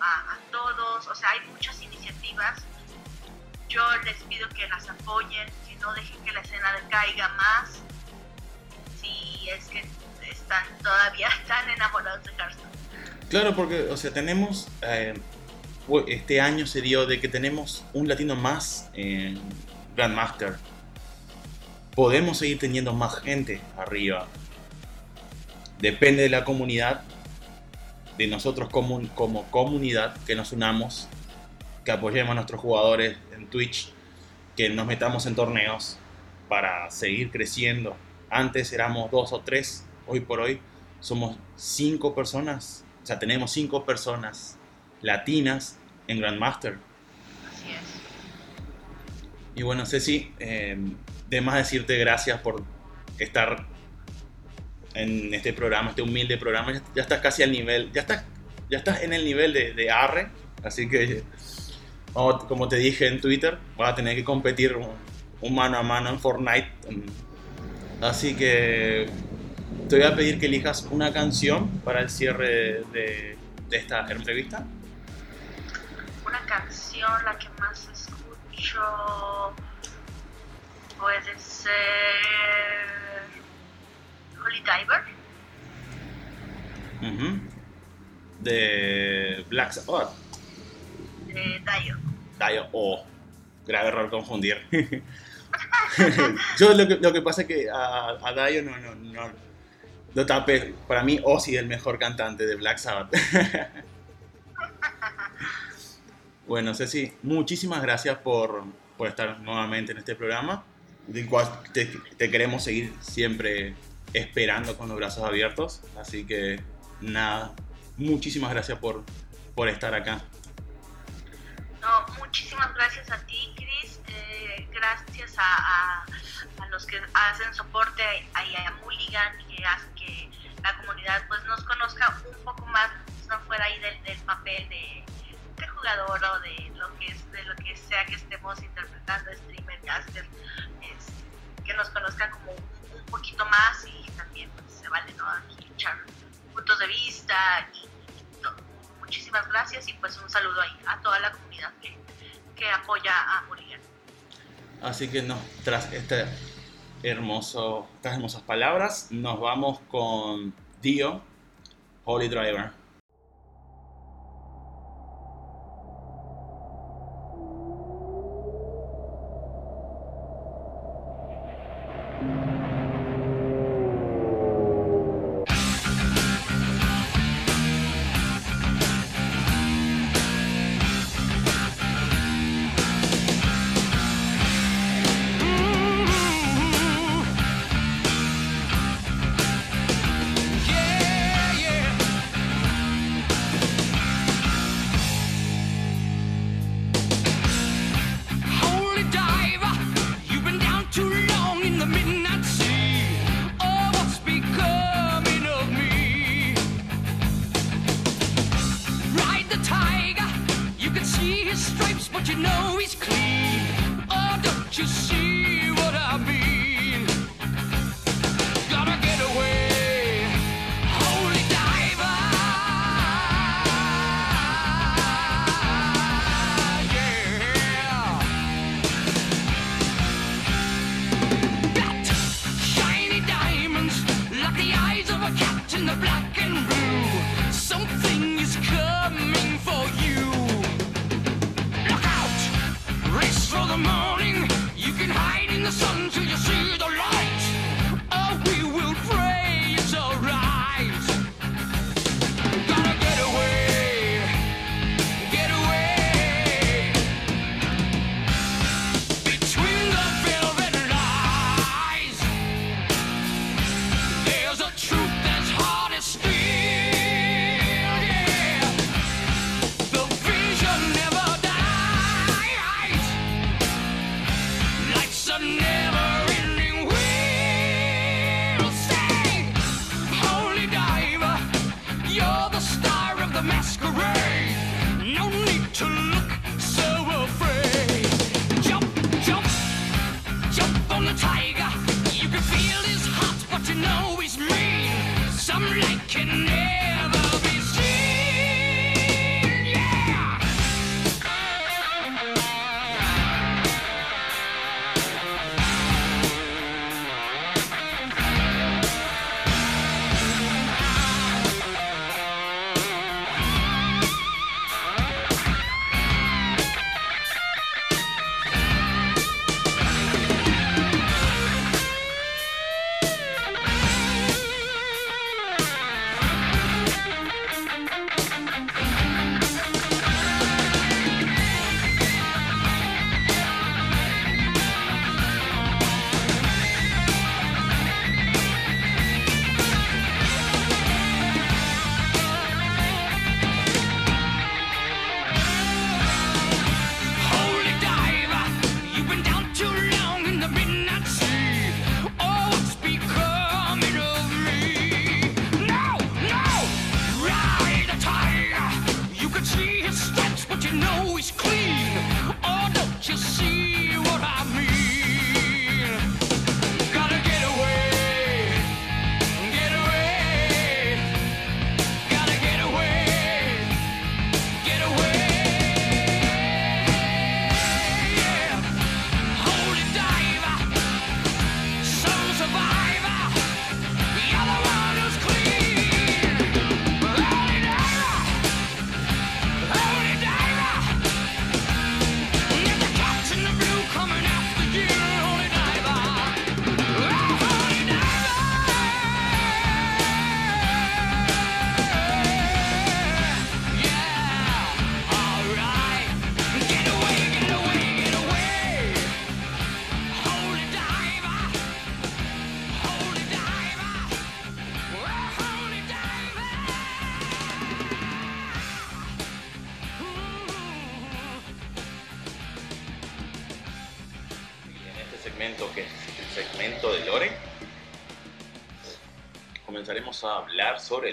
a, todos, o sea hay muchas iniciativas yo les pido que las apoyen, que no dejen que la escena decaiga más, si es que están todavía tan enamorados de Hearthstone. Claro, porque, o sea, tenemos. eh, este año se dio de que tenemos un latino más en Grandmaster. Podemos seguir teniendo más gente arriba. Depende de la comunidad, de nosotros como, como comunidad, que nos unamos, que apoyemos a nuestros jugadores en Twitch, que nos metamos en torneos para seguir creciendo. Antes éramos dos o tres, hoy por hoy somos cinco personas. O sea, tenemos cinco personas latinas en Grandmaster. Así es. Y bueno, Ceci, eh, de más decirte gracias por estar en este programa, este humilde programa. Ya, estás casi al nivel, ya estás, ya estás en el nivel de, Arre, así que, como te dije en Twitter, vas a tener que competir un, mano a mano en Fortnite. Así que te voy a pedir que elijas una canción para el cierre de esta entrevista. Una canción, la que más escucho, puede ser Holy Diver. Ujú. De Black Sabbath. de Dio. Dio. Oh, grave error confundir. Yo lo que, lo que pasa es que a, a Dio no, no, no lo tapé. Para mí, Ozzy es el mejor cantante de Black Sabbath. bueno, Ceci, muchísimas gracias por, por estar nuevamente en este programa. Del cual te, te queremos seguir siempre esperando con los brazos abiertos. Así que, nada, muchísimas gracias por, por estar acá. No, muchísimas gracias a ti, Chris. Eh, gracias a, a- a los que hacen soporte ahí a Mulligan y que hacen que la comunidad pues nos conozca un poco más, no fuera ahí del, del papel de, de jugador o de lo que es, de lo que sea que estemos interpretando, streamer, caster, es- que nos conozcan como un, poquito más y también pues, se vale ¿no? echar puntos de vista y. Muchísimas gracias y pues un saludo ahí a toda la comunidad que, que apoya a Mulligan. Así que no, tras este hermoso, estas hermosas palabras, nos vamos con Dio, Holy Driver. Know he's clean. Oh, don't you see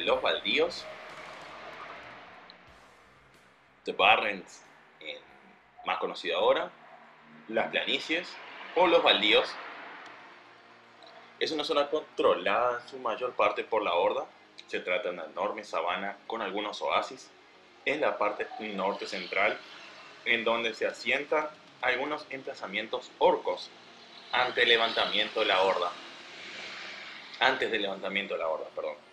los baldíos, The Barrens, en- más conocido ahora, las planicies o los baldíos. Es una zona controlada en su mayor parte por la horda. Se trata de una enorme sabana con algunos oasis en la parte norte central, en donde se asientan algunos emplazamientos orcos ante el levantamiento de la horda. Antes del levantamiento de la horda, perdón.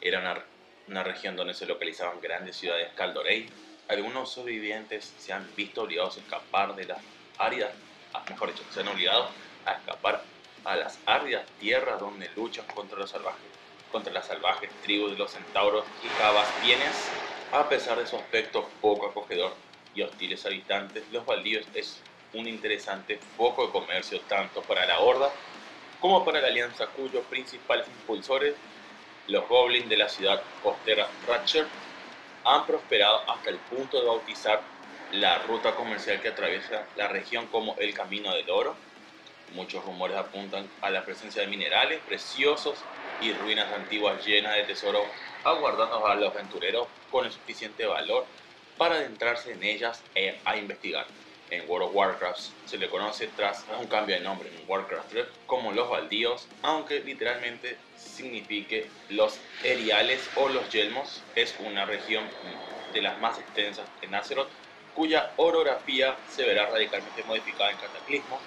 Era una, una región donde se localizaban grandes ciudades Caldorei. Algunos sobrevivientes se han visto obligados a escapar de las áridas, ah, mejor dicho, se han obligado a escapar a las áridas tierras donde luchan contra los salvajes, contra las salvajes tribus de los centauros y cabastienes. A pesar de su aspecto poco acogedor y hostiles habitantes, los baldíos es un interesante foco de comercio tanto para la horda como para la alianza cuyos principales impulsores, los goblins de la ciudad costera Ratcher, han prosperado hasta el punto de bautizar la ruta comercial que atraviesa la región como el Camino del Oro. Muchos rumores apuntan a la presencia de minerales preciosos y ruinas antiguas llenas de tesoros aguardando a los aventureros con el suficiente valor para adentrarse en ellas e a investigar. En World of Warcraft se le conoce tras un cambio de nombre en Warcraft 3 como los baldíos, aunque literalmente signifique los eriales o los yelmos. Es una región de las más extensas en Azeroth, cuya orografía se verá radicalmente modificada en Cataclismo,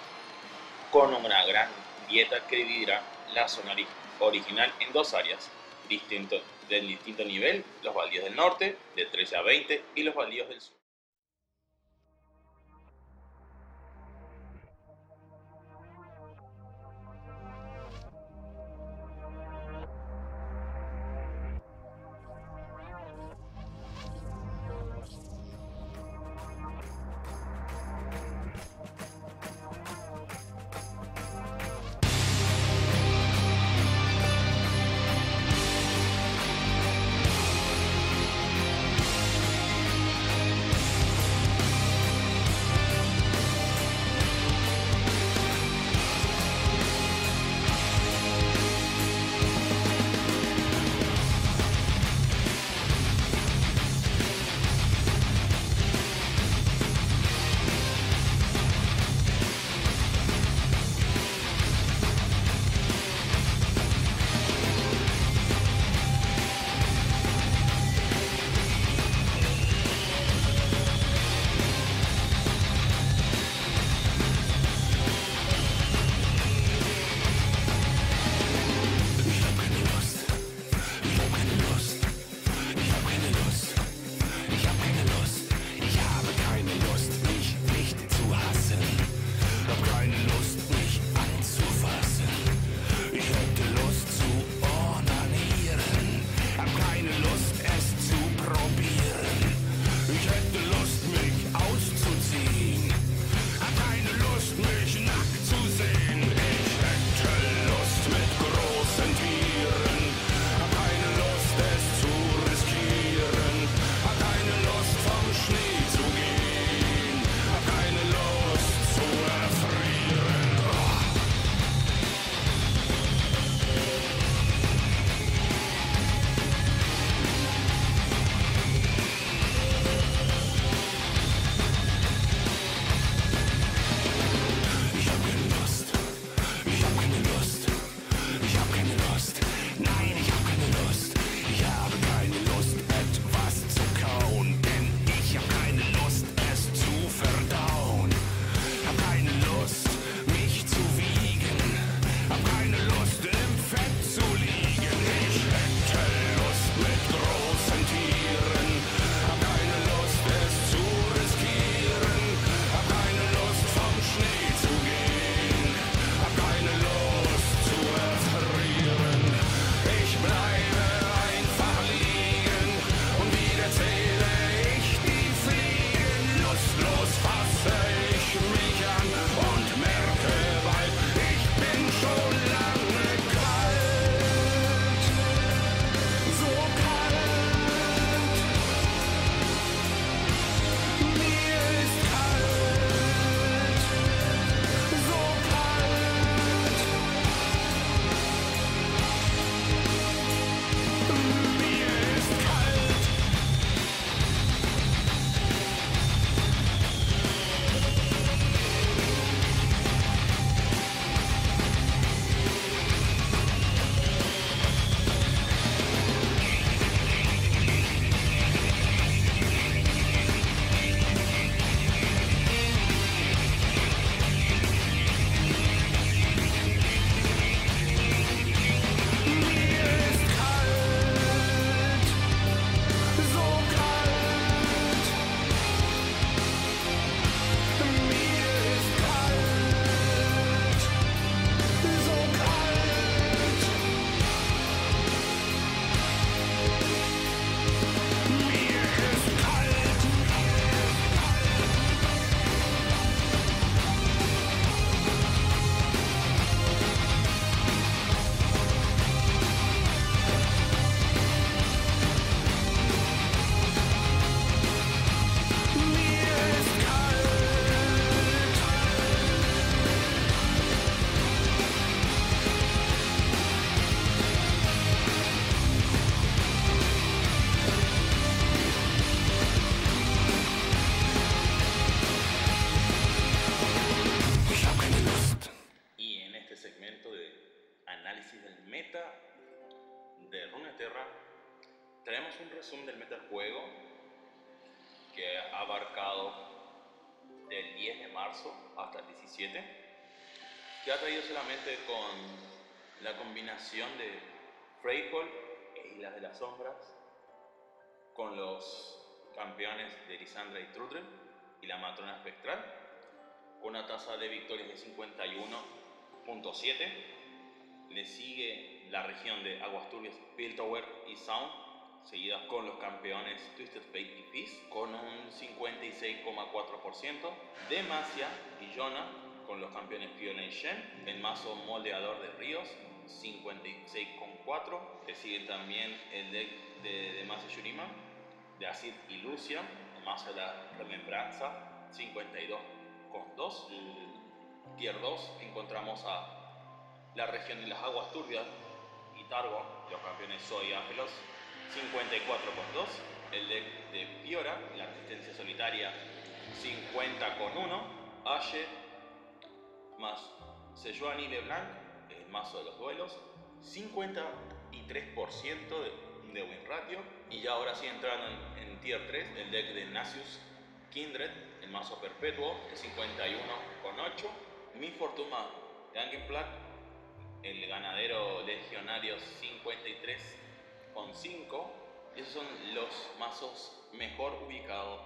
con una gran dieta que dividirá la zona ori- original en dos áreas distinto, del distinto nivel, los baldíos del norte, de 13 a 20, y los baldíos del sur. Marzo hasta el 17, que ha traído solamente con la combinación de Freyhall e Islas de las Sombras, con los campeones de Lisandra y Trudren y la matrona espectral, con una tasa de victorias de 51.7. Le sigue la región de Aguas Turbias, Piltover y Sound, seguidas con los campeones Twisted Fate y Fizz, con un 56,4%. Demacia y Jonah, con los campeones Fiona y Shen, el mazo moldeador de Ríos, 56,4. Le sigue también el deck de Demacia Yurima, de Acid y Lucia, el mazo de la Remembranza, 52,2. El tier 2 encontramos a la región de las aguas turbias y Targo, los campeones Zoe y Ángelos, 54,2. El deck de Fiora, la resistencia solitaria, 50,1. Ashe más Sejuani de Blanc, el mazo de los duelos, 53% de, de win ratio. Y ya ahora sí entrando en, en tier 3, el deck de Nasius Kindred, el mazo perpetuo, el 51,8. Mi Fortuna Gangenplatt, el ganadero legionario 53,5. Esos son los mazos mejor ubicados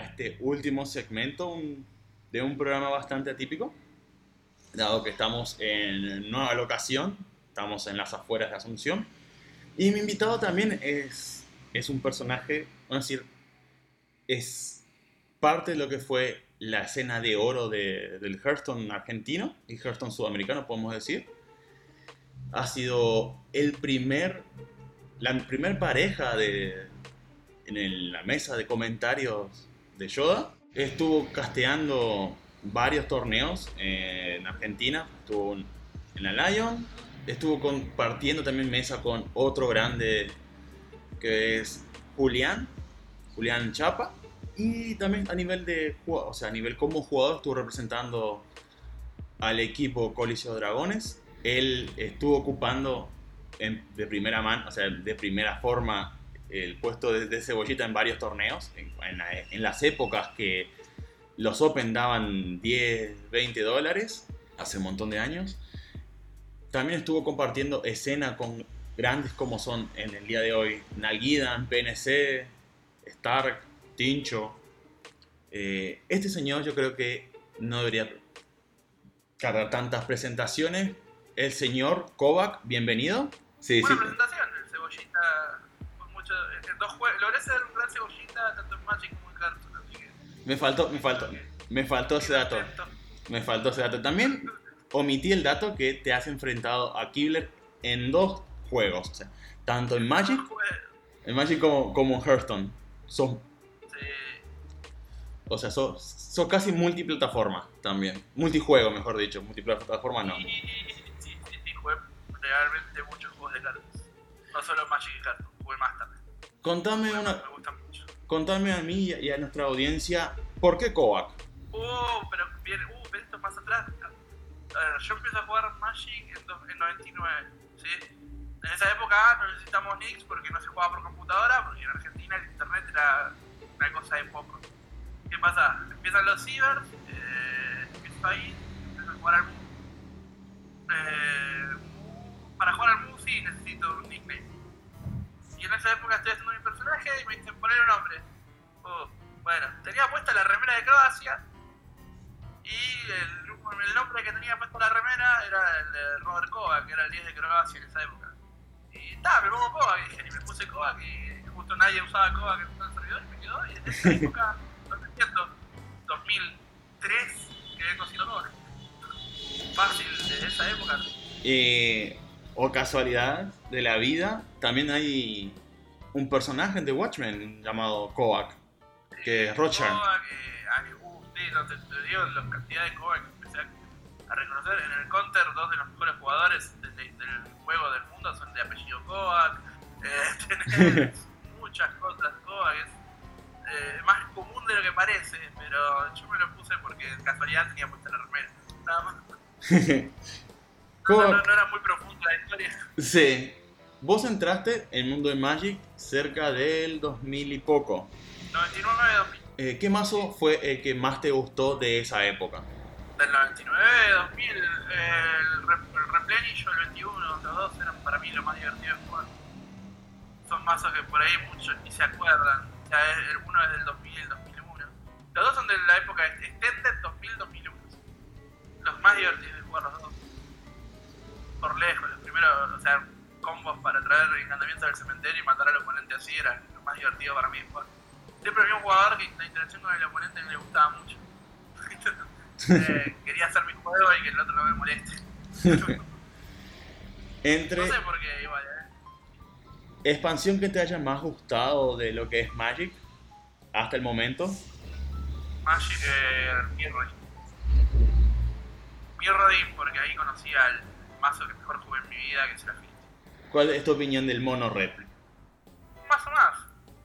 este último segmento un- de un programa bastante atípico, dado que estamos en nueva locación, estamos en las afueras de Asunción. Y mi invitado también es, es un personaje, vamos a decir, es parte de lo que fue la escena de oro de- del Hearthstone argentino y Hearthstone sudamericano, podemos decir. Ha sido el primer, la primer pareja de, en la mesa de comentarios de Yoda. Estuvo casteando varios torneos en Argentina, estuvo en la Lion, estuvo compartiendo también mesa con otro grande que es Julián, Julián Chapa, y también a nivel de o sea, a nivel como jugador estuvo representando al equipo Coliseo Dragones. Él estuvo ocupando de primera mano, o sea, de primera forma el puesto de, de cebollita en varios torneos, en, en la- en las épocas que los Open daban 10, 20 dólares, hace un montón de años. También estuvo compartiendo escena con grandes como son en el día de hoy Nalguidan, PNC, Stark, Tincho. Eh, este señor yo creo que no debería cargar tantas presentaciones. El señor Kovac, bienvenido. Sí, Buena sí. presentación, el cebollita. Dos juegos. Logré ser un gran cebollita tanto en Magic como en así que. Me faltó, me faltó, me faltó ese dato. Me faltó ese dato. También omití el dato que te has enfrentado a Kibler en dos juegos. O sea, tanto en Magic, en Magic como, como en Hearthstone. Son, o sea, sos, sos casi multiplataforma también. Multijuego, mejor dicho. Multiplataforma no. Sí, sí, sí, jugué realmente muchos juegos de cartas. No solo Magic y jugué más. Contame, una, Me gustan mucho. contame a mí y a nuestra audiencia, ¿por qué Kovac? Uh, pero bien, uh, esto más atrás. A ver, yo empiezo a jugar Magic en, do- en 99, ¿sí? En esa época no necesitamos Nix porque no se jugaba por computadora, porque en Argentina el internet era una cosa de poco. ¿Qué pasa? Empiezan los cibers, eh, empiezo ahí, empiezo a jugar al. Eh, para jugar al Mu sí necesito un nickname. Y en esa época estoy haciendo y me dicen poner un nombre. Oh, bueno, tenía puesta la remera de Croacia y el, el nombre que tenía puesto la remera era el de Robert Kovac, que era el 10 de Croacia en esa época. Y ta, me pongo Kovac y dije, y me puse Kovac y justo nadie usaba Kovac en el servidor y me quedó. Y desde esa época, no te entiendo, 2003 quedé cosido Kovac. Fácil, desde esa época. Eh, o casualidad de la vida, también hay un personaje de Watchmen llamado Kovac, que es Rochard. Kovac, eh, ay, uh, no te, te digo la cantidad de Kovac que empecé a, a reconocer. En el Counter, dos de los mejores jugadores del, del juego del mundo son de apellido Kovac. Eh, tenés muchas cosas. Kovac es eh, más común de lo que parece, pero yo me lo puse porque de casualidad tenía puesta la remera. Nada más. No, no, no era muy profunda la historia. sí. Vos entraste en el mundo de Magic cerca del 2000 y poco. 99 2000. Eh, ¿Qué mazo fue el que más te gustó de esa época? Del 99, 2000, el, el Replenish o el 21, los dos eran para mí lo más divertido de jugar. Son mazos que por ahí muchos ni se acuerdan. O sea, es- el uno es del 2000, 2001. Los dos son de la época Extended 2000, 2001. Los más divertidos de jugar los dos. Por lejos, los primeros, o sea, combos para traer encantamientos del cementerio y matar al oponente así era lo más divertido para mí. Siempre había un jugador que la interacción con el oponente no le gustaba mucho. Eh, quería hacer mi juego y que el otro no me moleste. Entre No sé por qué, igual, eh. expansión que te haya más gustado de lo que es Magic hasta el momento. Magic, eh, Mirrodin. Mirrodin, porque ahí conocí al mazo que mejor jugué en mi vida, que es el Affinity. ¿Cuál es tu opinión del mono rep? Un mazo más.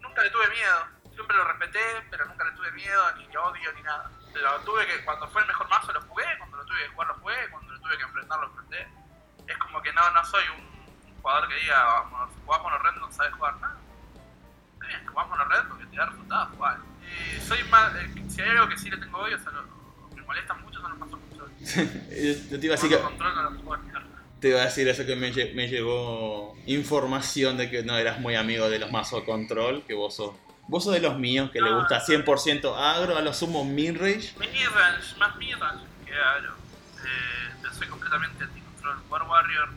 Nunca le tuve miedo. Siempre lo respeté, pero nunca le tuve miedo, ni odio, ni nada. Lo tuve que, cuando fue el mejor mazo lo jugué, cuando lo tuve que jugar lo jugué, cuando lo tuve que enfrentar lo enfrenté. Es como que no, no soy un jugador que diga, vamos, jugás mono red no sabes jugar nada. Está bien, jugás mono red porque te da resultados, jugar. Y soy más, eh, si hay algo que sí le tengo odio, o sea, lo- me molestan mucho son los mazos control. Yo te iba a decir que control no lo puedo jugar. Te iba a decir eso que me, lle- me llegó información de que no eras muy amigo de los mazos control, que vos sos, vos sos de los míos que le No, gusta 100% agro, a lo sumo mid-range. Midrange, más midrange que agro. Eh, yo soy completamente anti-control. War Warrior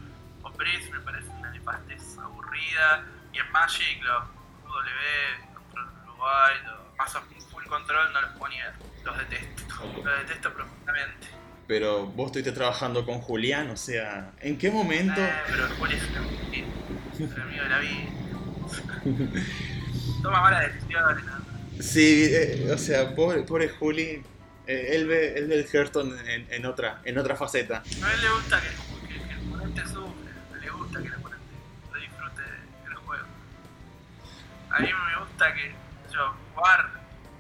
o Breeze me parece una nefastez aburrida. Y en Magic, los W, Control o más o full control no los ponía. Los detesto. Los detesto profundamente. Pero vos estuviste trabajando con Julián, o sea, ¿en qué momento? Eh, pero el Juli es un amigo, de la vida. Toma malas decisiones. ¿no? Sí, eh, o sea, pobre, pobre Juli, eh, él, ve, él ve el Hearthstone en, en otra, en otra faceta. A él le gusta que, que- que el oponente sufre, le gusta que el oponente lo disfrute el juego. A mí me gusta que yo jugar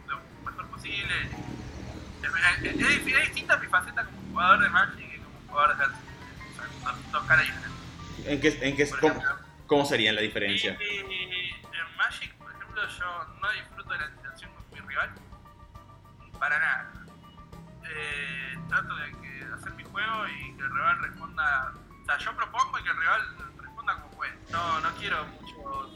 lo mejor posible. Es, es- es es distinta mi faceta como jugador de Magic que como jugador de. O sea, dos, dos caras diferentes. ¿En qué, en qué, cómo, cómo sería la diferencia? Y en Magic, por ejemplo, yo no disfruto de la interacción con mi rival. Para nada. Eh, trato de que, hacer mi juego y que el rival responda. O sea, yo propongo y que el rival responda como puede. No, no quiero mucho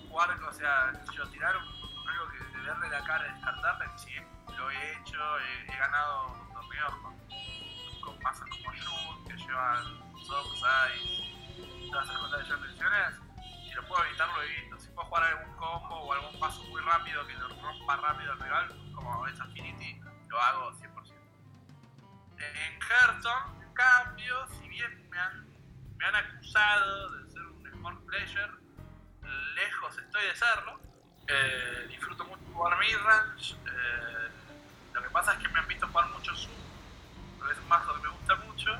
jugar, o sea, yo tirar un- algo que de verle la cara y descartarle. Sí, lo he hecho, he, he ganado torneos con, con masas como Shoot, que llevan Size, todas esas cosas que yo mencioné. Si lo puedo evitar, lo evito. Si puedo jugar algún combo o algún paso muy rápido que lo rompa rápido al rival, como es Affinity, lo hago 100%. En Hearthstone, en cambio, si bien me han, me han acusado de ser un smart player, lejos estoy de serlo. Eh, disfruto mucho jugar midrange. Eh, lo que pasa es que me han visto jugar mucho sub, porque es un mazo que me gusta mucho.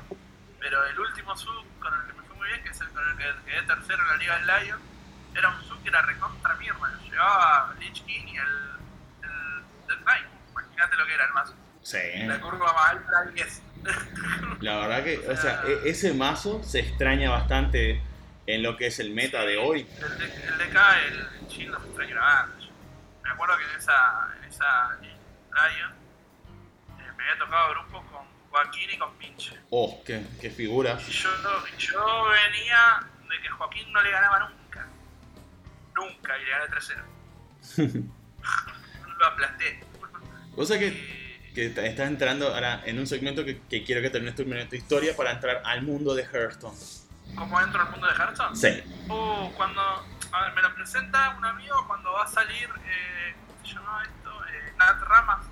Pero el último sub con el que me fue muy bien, que es el con el que quedé tercero en la Liga del Lion, era un sub que era recontra midrange. Llevaba Lich King y el, el Death Knight. Imagínate lo que era el mazo. Sí. La curva más alta 10. La verdad que, o sea, e- ese mazo se extraña bastante en lo que es el meta de hoy. El, de, el DK, el, extraño una banda. Yo Me acuerdo que en esa, en esa Lion eh, me había tocado grupo con Joaquín y con Pinche. Oh, qué, qué figura. Y yo, yo venía de que Joaquín no le ganaba nunca. Nunca, y le gané 3-0. Lo aplasté. O sea que, que t- estás entrando ahora en un segmento que, que quiero que termines tu, tu historia para entrar al mundo de Hearthstone. ¿Cómo entro al mundo de Hearthstone? Sí. Uh, cuando a ver, me lo presenta un amigo cuando va a salir, eh, ¿cómo se llama esto? Eh, Nat Ramas.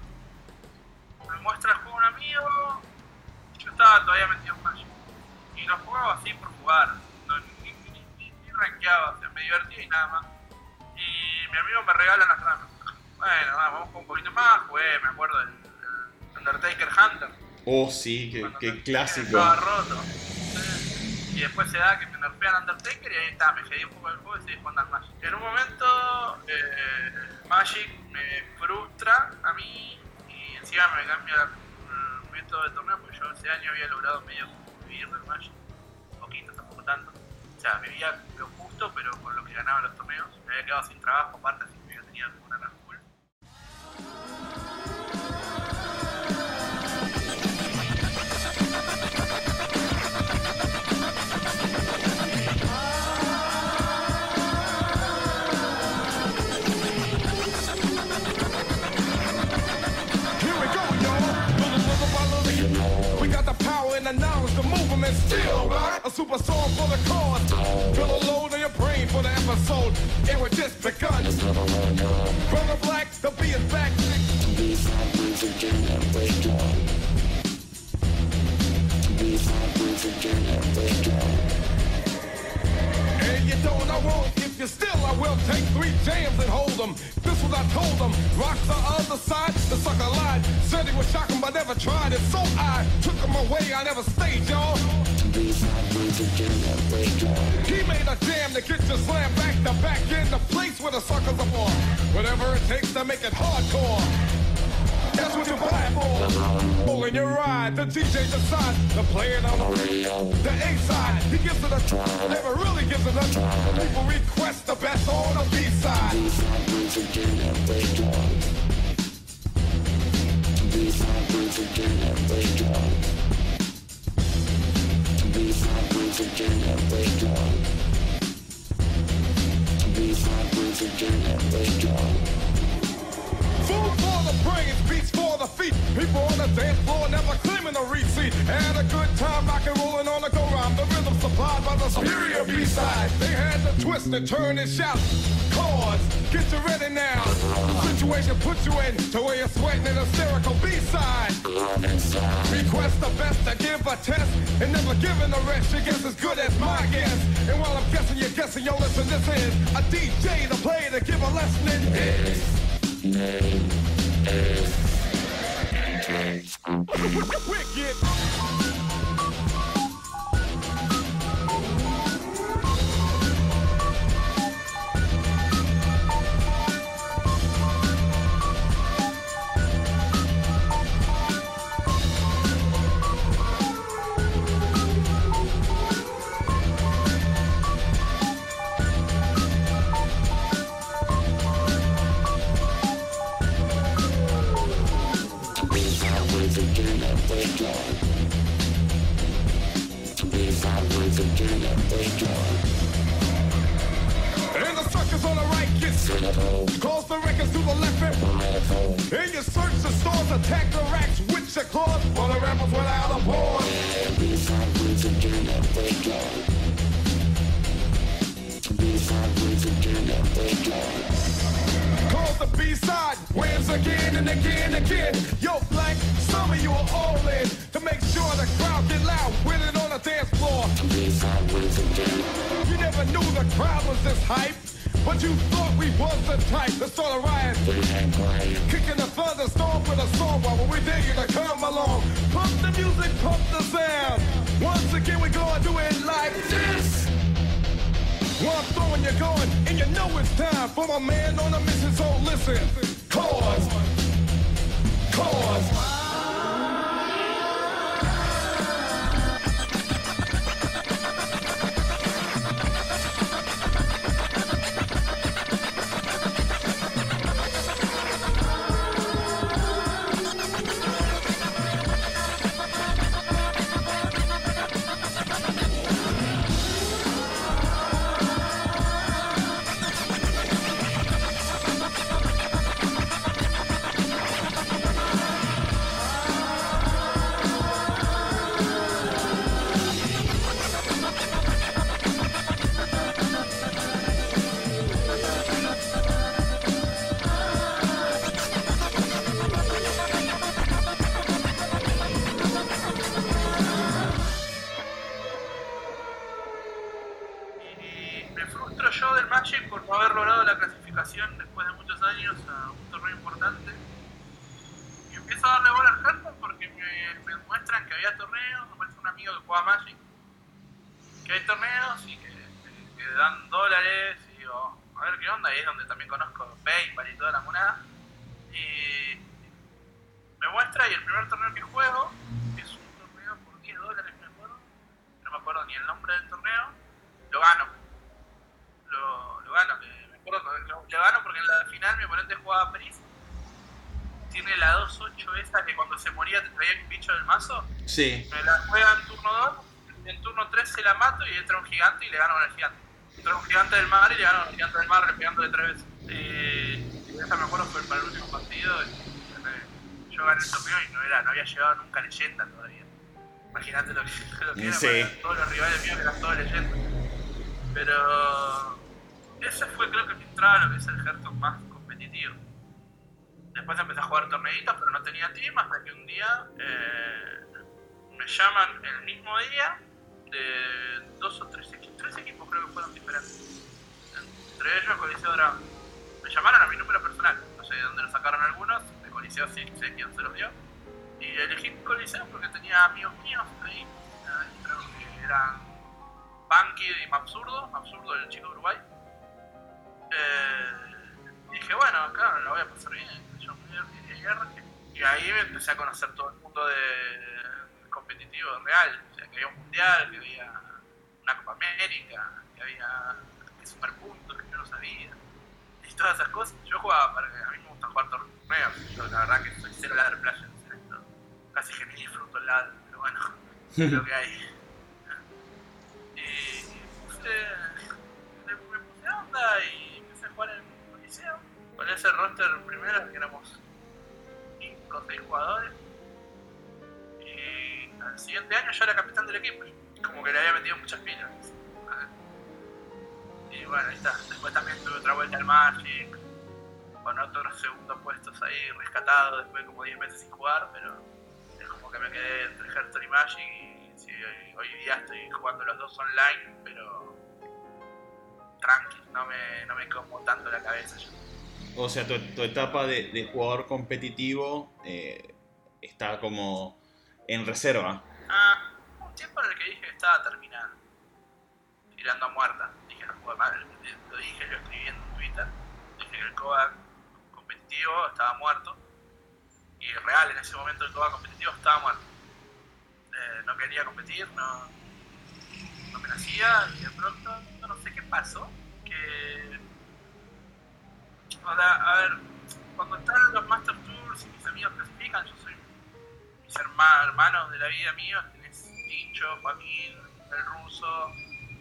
Me muestra el juego un amigo. Yo estaba todavía metido en Magic. Y lo jugaba así por jugar. No, ni, ni, ni, ni rankeaba, o sea, me divertía y nada más. Y mi amigo me regala las ramas. Bueno, nada, vamos con un poquito más. Jugué, me acuerdo, el, el Undertaker Hunter. Oh, sí, qué, qué clásico. Estaba roto. Sí. Y después se da que me nerfean Undertaker y ahí está, me quedé un poco del juego y seguí jugando al Magic. En un momento, eh, Magic me frustra a mí y encima me cambia el método de torneo porque yo ese año había logrado medio vivir del Magic. Poquito, tampoco tanto. O sea, vivía lo justo, pero con lo que ganaba los torneos. Me había quedado sin trabajo, aparte, así que yo tenía una gran the knowledge to move them and still right. A super song full of chords. Fill a load in your brain for the episode. It was just begun. Brother Black, the be is back. To be from Virginia, generation. To be from Virginia, generation. And you don't, I won't. If you're still, I will take three jams and hold them. This what I told them. Rocks the other side, the sucker lied. Said he was shocking, but never tried it. So I took him away, I never stayed, y'all. He made a jam to get you slammed back to back in the place where the suckers are born. Whatever it takes to make it hardcore. That's what you're black for. Pulling your ride, the DJ decides the playing on the radio. The A side, he gives it a try, never really gives it a try. People request the best on the B side. B side music in every joint. B side music in every joint. B side music in every joint. B side music in every joint. Food for the brain, beats for the feet. People on the dance floor never claiming a receipt. Had a good time rocking, rolling on the go rhyme. The rhythm supplied by the superior B-side. They had to twist and turn and shout. Chords, get you ready now. Situation puts you in to where you're sweating an hysterical B-side. Request the best to give a test and never giving the rest. Your guess as good as my guess. And while I'm guessing, you're guessing. Yo, listen, this is a DJ to play to give a lesson in name Wicked. Oponente jugaba Pris. Tiene la 2-8 esa que cuando se moría te traía un bicho del mazo. Sí. Me la juega en turno 2, en turno 3 se la mato y entra un gigante y le gano al gigante. Entra un gigante del mar y le gano al gigante del mar pegándole tres veces. Eh, y esa me acuerdo fue para el último partido. y, eh, yo gané el torneo y no, era, no había llegado nunca leyenda todavía. Imagínate lo que, lo que era Sí. para todos los rivales míos que eran todos leyendas. Pero ese fue creo que mi entrada a lo que es el Hearthstone más Después empecé a jugar torneitos, pero no tenía team hasta que un día eh, me llaman el mismo día de dos o tres equipos, tres equipos creo que fueron diferentes. Entre ellos Coliseo Dragón. Me llamaron a mi número personal, no sé de dónde lo sacaron algunos, de Coliseo sí sé quién se los dio. Y elegí Coliseo porque tenía amigos míos ahí, ahí creo que eran Banky y Mabsurdo, Mabsurdo el chico de Uruguay. Eh, voy a pasar bien, yo me divertí y. Y ahí empecé a conocer todo el mundo de competitivo real, o sea, que había un mundial, que había una Copa América, que había que sumar puntos, que yo no sabía. Y todas esas cosas, yo jugaba, para a mí me gusta jugar torneos, yo la verdad que soy cero ladder player en esto. Casi que ni disfruto el ladder, pero bueno, es lo que hay. Y puse, le- me puse onda y en ese roster primero que éramos 5 o 6 jugadores. Y al siguiente año yo era capitán del equipo. Como que le había metido muchas pilas. Y bueno, ahí está. Después también tuve otra vuelta al Magic. Con otros segundos puestos ahí rescatados después de como 10 meses sin jugar, pero es como que me quedé entre Hearthstone y Magic y sí, hoy, hoy día estoy jugando los dos online, pero tranqui, no me, no me como tanto la cabeza yo. O sea, tu, etapa de, jugador competitivo eh, está como en reserva. Ah, un tiempo en el que dije que estaba terminando, tirando a muerta. Dije, no puedo más, lo dije, lo escribí en Twitter. Dije que el COBA competitivo estaba muerto. Y real, en ese momento el COBA competitivo estaba muerto. Eh, no quería competir, no, no me nacía y de pronto no sé qué pasó. O sea, a ver, cuando están los Master Tours y mis amigos clasifican, yo soy mis herma- hermanos de la vida míos, tenés Tincho, Joaquín, el ruso,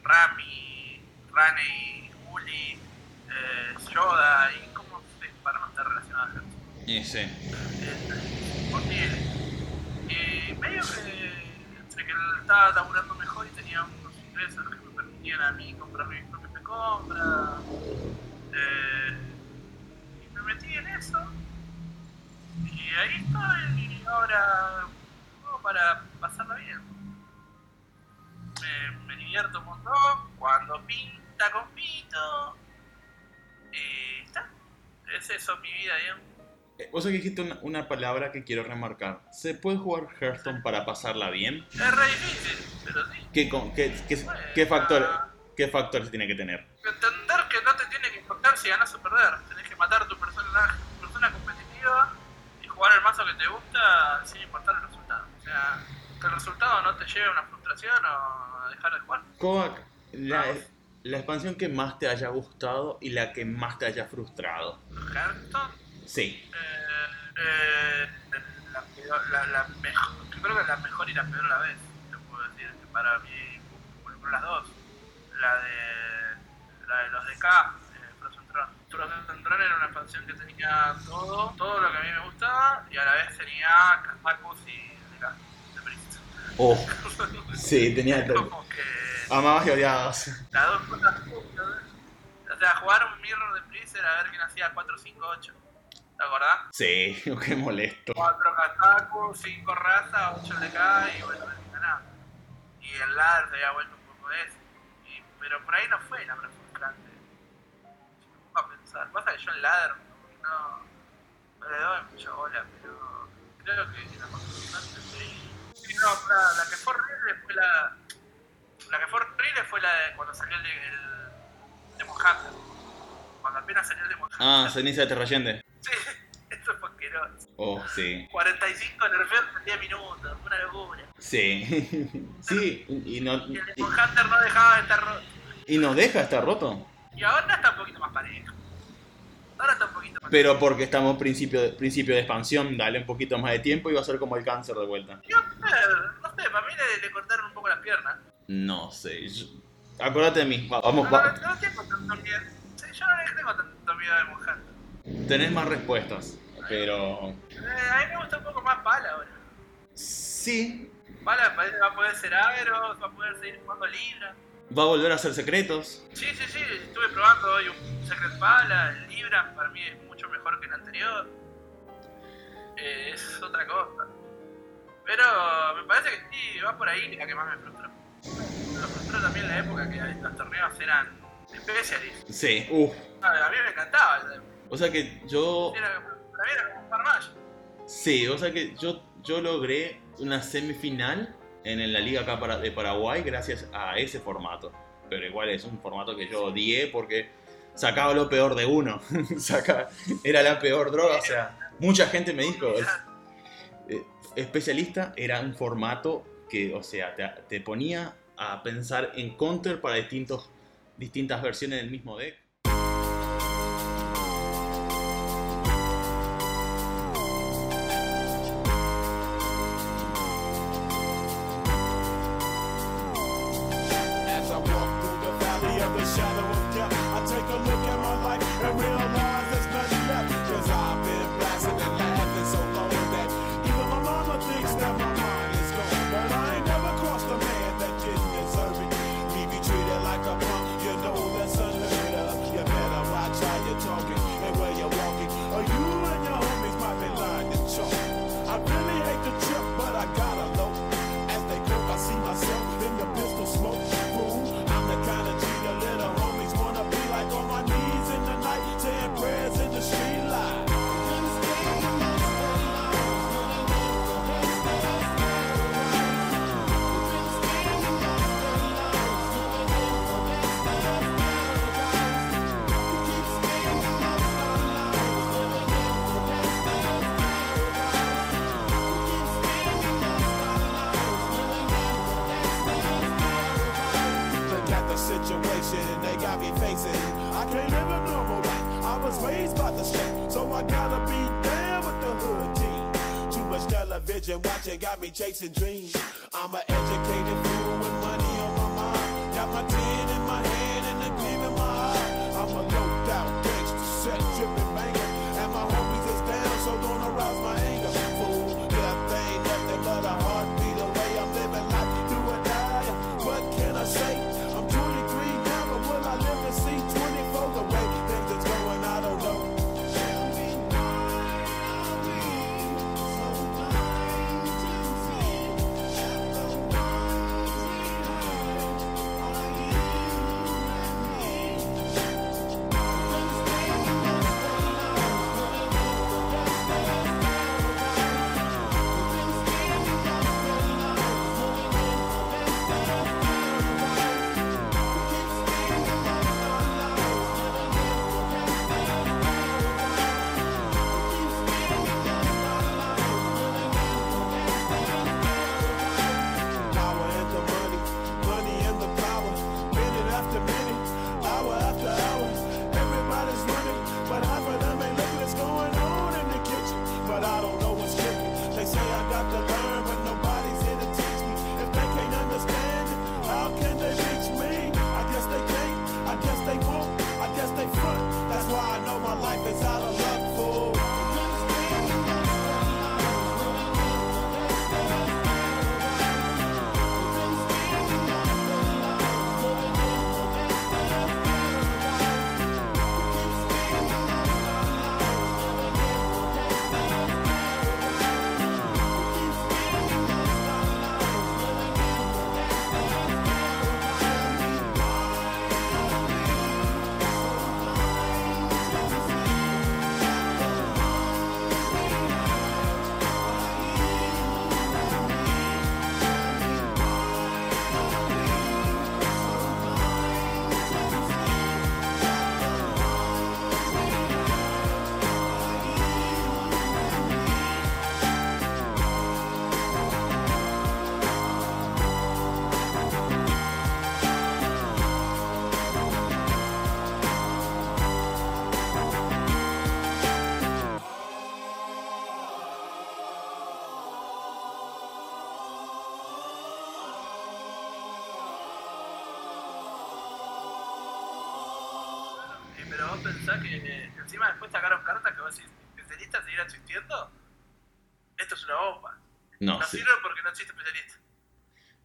Rami, Rane, Juli, eh, Yoda, y cómo se para no estar relacionados a Y sí. Posible. Y medio que entre que él estaba laburando mejor y tenía unos ingresos que me permitían a mí comprar mis propias de compra. eh, metí en eso. Y ahí estoy ahora juego para pasarla bien. Me, me divierto un montón cuando pinta con pito. Y está. Es eso mi vida, digamos. Eh, Vos aquí dijiste una, una palabra que quiero remarcar. ¿Se puede jugar Hearthstone para pasarla bien? Es re difícil, pero sí. ¿Qué, con- qué, qué, qué factor, ¿Qué factores tiene que tener? Entender que no te tiene que importar si ganas o perder. Tenés que matar a tu personaje, tu persona competitiva y jugar el mazo que te gusta sin importar el resultado. O sea, que el resultado no te lleve a una frustración o a dejar de jugar. Kovac, la, la expansión que más te haya gustado y la que más te haya frustrado. Hearthstone, Sí. eh, eh, la, peor- la, la mejor, yo creo que la mejor y la peor a la vez. Te puedo decir que para mí, por las dos. La de, la de los de K, Frozen Throne era una expansión que tenía todo, todo lo que a mí me gustaba y a la vez tenía Kazakus y DK, de Priest. Oh. Sí, tenía que Amabas y odiabas. las dos cosas. O sea, jugar un Mirror de Priest era ver quién hacía 4, 5, 8. ¿Te acordás? Sí, qué molesto. 4 Kazaku, 5 raza, 8 DK y bueno, ganaba. Y el ladder se había vuelto un poco de eso. Y- pero por ahí no fue la. Si pensar. Pasa que yo el ladder no, no le doy mucha bola, pero creo que la más fue. Sí, no, la, la que fue horrible fue la. La que fue horrible fue la de cuando salió el, de- el Hunter. Cuando apenas salió el Demon Hunter. Ah, ceniza de Terrayende. Sí, eso fue asqueroso. Oh, sí. 45 nerfeos en 10 minutos, una locura. Sí. Sí, y no, Y el Demon Hunter no dejaba de estar roto. y no deja estar roto. Y ahora está un poquito más parejo. Ahora está un poquito más Pero porque estamos principio de, principio de expansión, dale un poquito más de tiempo y va a ser como el cáncer de vuelta. Yo, no sé, para mí le, le cortaron un poco las piernas. No sé. yo- Acordate de mí. va- Vamos, no, va- no, no tengo tanto miedo. Yo no tengo tanto miedo a Demon Hunter. tenés más respuestas. Pero. Eh, a mí me gusta un poco más Pala ahora. Sí. Pala va a poder ser agro, va a poder seguir jugando Libra. Va a volver a ser secretos. Sí, sí, sí, estuve probando hoy un Secret Pala, Libra, para mí es mejor que el anterior. Eh, es otra cosa. Pero me parece que sí, va por ahí la que más me frustró. Me frustró también la época que los torneos eran specialists. Sí. Uf. A a mí me encantaba. O sea que yo. Era, para mí era como un Farmash. Sí, o sea que yo, yo logré una semifinal en la liga acá de Paraguay gracias a ese formato. Pero igual es un formato que yo odié porque sacaba lo peor de uno. Era la peor droga, o sea, mucha gente me dijo, eh, especialista era un formato que, o sea, te, te ponía a pensar en counter para distintos, distintas versiones del mismo deck.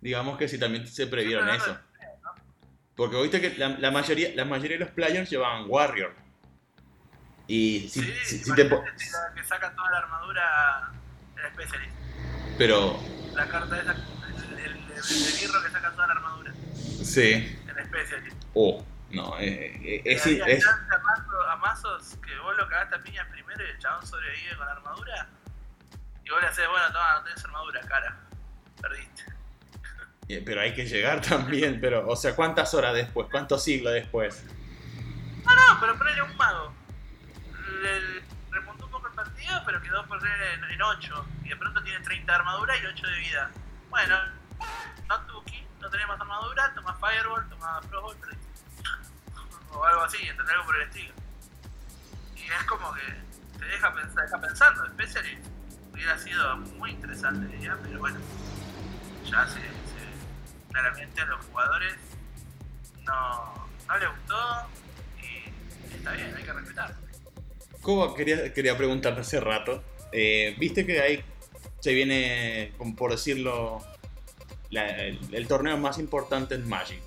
Digamos que sí, también se previeron eso. Porque viste que la, la mayoría, la mayoría de los players llevaban Warrior. Y si, Sí, si- si te si la que saca toda la armadura el especialista. Pero, La carta esa, el, el, el, el birro que saca toda la armadura. sí. El especialista. Oh, no, eh, eh, es, daría es- chance a, mazo- a mazos que vos lo cagaste a piñas primero y el chabón sobrevive con armadura. Y vos le haces, bueno, toma, no tenés armadura, cara. Perdiste. Eh, pero hay que llegar también. Pero, o sea, ¿cuántas horas después? ¿Cuántos siglos después? No, no, pero ponele un mago. Le, remontó un poco el partido, pero quedó por en, en 8. Y de pronto tiene 30 de armadura y 8 de vida. Bueno, no Tuki, no tenés más armadura, tomás Fireball, tomás Frostball. O algo así, entender algo por el estilo. Y es como que te deja, pensar, deja pensando. Specialist hubiera sido muy interesante, pero bueno, ya se- claramente a los jugadores no, no les gustó y está bien, hay que respetar. Como quería, quería preguntarte hace rato. eh, Viste que ahí se viene, por decirlo, la- el, el torneo más importante en Magic.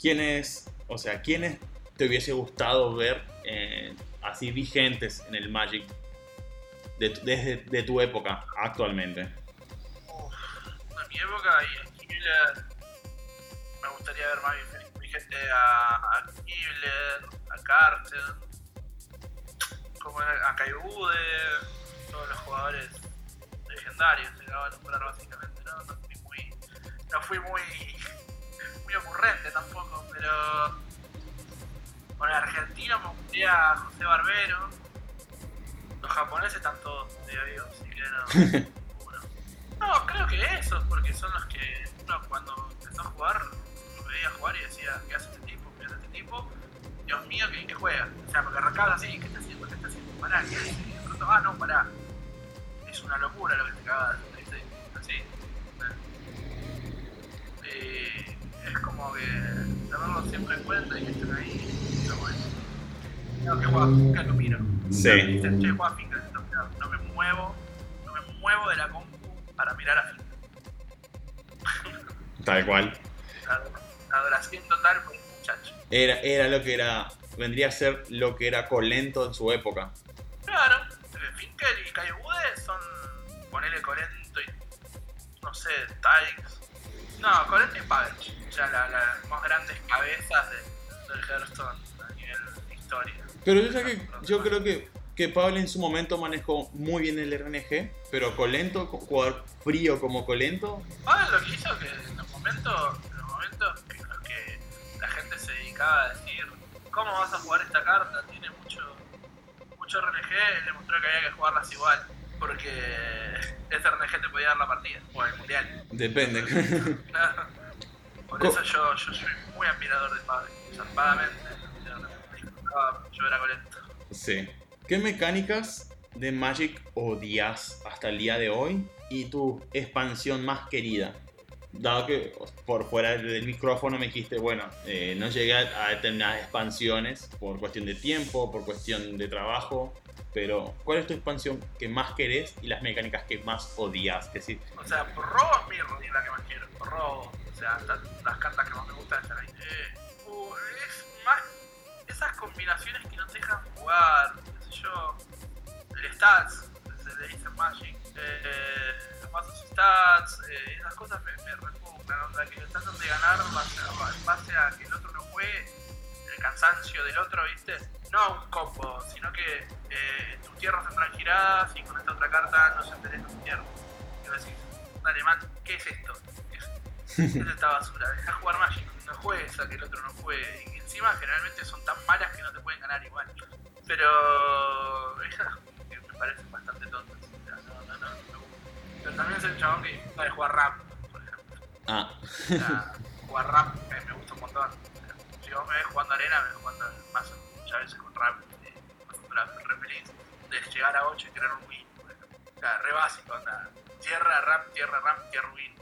¿Quiénes, o sea, quiénes te hubiese gustado ver eh, así vigentes en el Magic desde de tu época actualmente? En mi época y me gustaría ver más vi- vigente a, a Kibler, a Carter, como a Kaibude, todos los jugadores legendarios, se acabo de nombrar básicamente, ¿no? No fui muy, no fui muy, muy ocurrente tampoco, pero el argentino me gustaría a José Barbero, los japoneses están todos medio vivos, así que no. No, creo que esos, porque son los que uno cuando empezó a jugar, lo veía jugar y decía, ¿qué hace este tipo? ¿Qué hace este tipo, Dios mío, que, que juega. O sea, porque arrancaba así, ¿qué está haciendo? ¿Qué está haciendo? Pará, ¿qué hace? Y de pronto, ah, no, pará. Es una locura lo que te acabas de hacer. ¿viste? Así. Eh, es como que tenerlo siempre en cuenta y que estén ahí. Está bueno. Tengo que jugar finca, lo miro. Sí. Dicen, che, no me muevo, no me muevo de la compu para mirar a finca. Tal cual. Adoración total por el muchacho. Era, era lo que era. Vendría a ser lo que era Colento en su época. Claro, Finkel y Kaibude son, ponele Colento y, no sé, Tykes. No, Colento y Pavage. O sea, la- las más grandes cabezas de- del Hearthstone a nivel historia. Pero yo, sé que, yo creo que, que Pablo en su momento manejó muy bien el RNG, pero Colento, jugar frío como Colento, Ahora lo que hizo que momentos, en los momentos en los que la gente se dedicaba a decir ¿Cómo vas a jugar esta carta? Tiene mucho, mucho RNG, le mostró que había que jugarlas igual. Porque ese RNG te podía dar la partida, o el mundial. depende. Por eso yo, yo soy muy admirador de Pablo, zarpadamente. Yo era colento. sí. ¿Qué mecánicas de Magic odias hasta el día de hoy? Y tu expansión más querida. Dado que por fuera del micrófono me dijiste, bueno, eh, no llegué a, determinadas expansiones por cuestión de tiempo, por cuestión de trabajo, pero ¿cuál es tu expansión que más querés y las mecánicas que más odias? Es decir, O sea, por robo es mi es la que más quiero. Por robo, o sea, las cartas que más me gustan están ahí. Eh, uh, es más esas combinaciones que no te dejan jugar, qué sé yo, el stats, le dice Magic, eh, los mazos stats, eh, esas cosas me, me repugnan, onda, que tratan de ganar en base, a, que el otro no juegue, el cansancio del otro, ¿viste? No un combo, sino que eh, tus tierras entran giradas y con esta otra carta no se enteren tus tierras. Y vos decís, dale man, ¿qué es esto? ¿Qué es, esta basura? Deja jugar Magic, no juegues a que el otro no juegue. Y encima generalmente son tan malas que no te pueden ganar igual. Pero esas me parecen bastante tontas. Pero también es el chabón que de jugar rap, por ejemplo. ah, O sea, jugar rap me, me gusta un montón. Si vos me ves jugando arena, me ves jugando mazo muchas veces con rap, eh, re feliz. De llegar a 8 y querer un win, por ejemplo. O sea, re básico, anda. Tierra, rap, tierra, rap, tierra, win.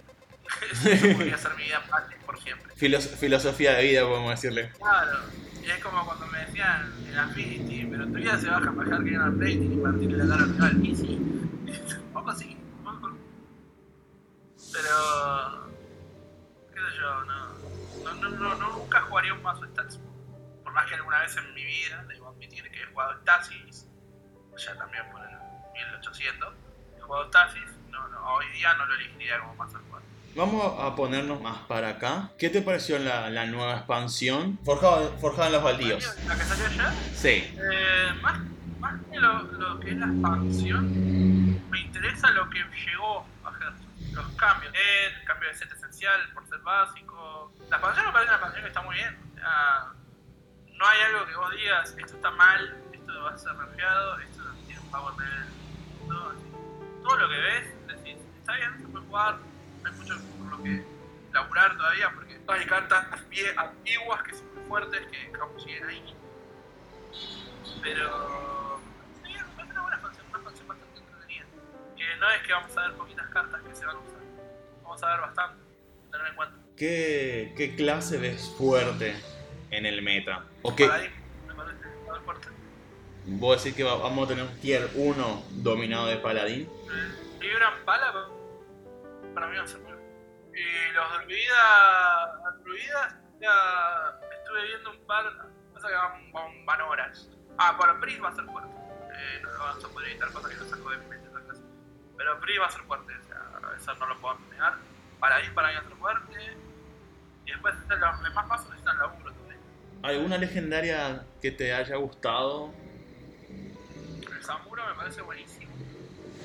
Eso podría ser mi vida Magic por siempre. filos- filosofía de vida, podemos decirle. Claro, y es como cuando me decían en Affinity, pero tu vida se baja a bajar que ganar rating y partirle la cara al rival. Y sí, un poco sí. Pero, qué sé yo, no, no, no, no, no, nunca jugaría un mazo Stats. Por más que alguna vez en mi vida, debo admitir que he jugado Stasis, ya también por el 1800, he jugado Stasis, no, no, hoy día no lo elegiría como mazo jugar. Vamos a ponernos más para acá. ¿Qué te pareció la, la nueva expansión? Forjado, forjado en los baldíos. ¿La que salió ayer? Sí. Eh, más, más que lo, lo que es la expansión, me interesa lo que llegó a Hearthstone. Los cambios, el cambio de set esencial por ser básico. La expansión me parece una expansión que está muy bien. No hay algo que vos digas, esto está mal, esto va a ser nerfeado, esto tiene un power level. Todo, todo lo que ves, decís, está bien, se puede jugar, no hay mucho por lo que laburar todavía, porque hay cartas antiguas que son muy fuertes, que como siguen ahí. Pero no es que vamos a ver poquitas cartas que se van a usar, vamos a ver bastante, tener en cuenta. ¿Qué, qué clase ves fuerte en el meta? ¿O qué? Paladín, me parece, a fuerte. ¿Vos decís que va- vamos a tener un tier 1 dominado de paladín? Vibran pala para mí va a ser muy Y los druidas, druidas ya estuve viendo un par, pasa que van, van, van horas. Ah, bueno, Pris va a ser fuerte. Eh, no a poder evitar cosas que no saco de mi mente. Pero Pris va a ser fuerte, o sea, eso no lo puedo negar. Paladín para mí va a ser fuerte. Y después los demás pasos necesitan laburo también. ¿Alguna legendaria que te haya gustado? El Samuro me parece buenísimo.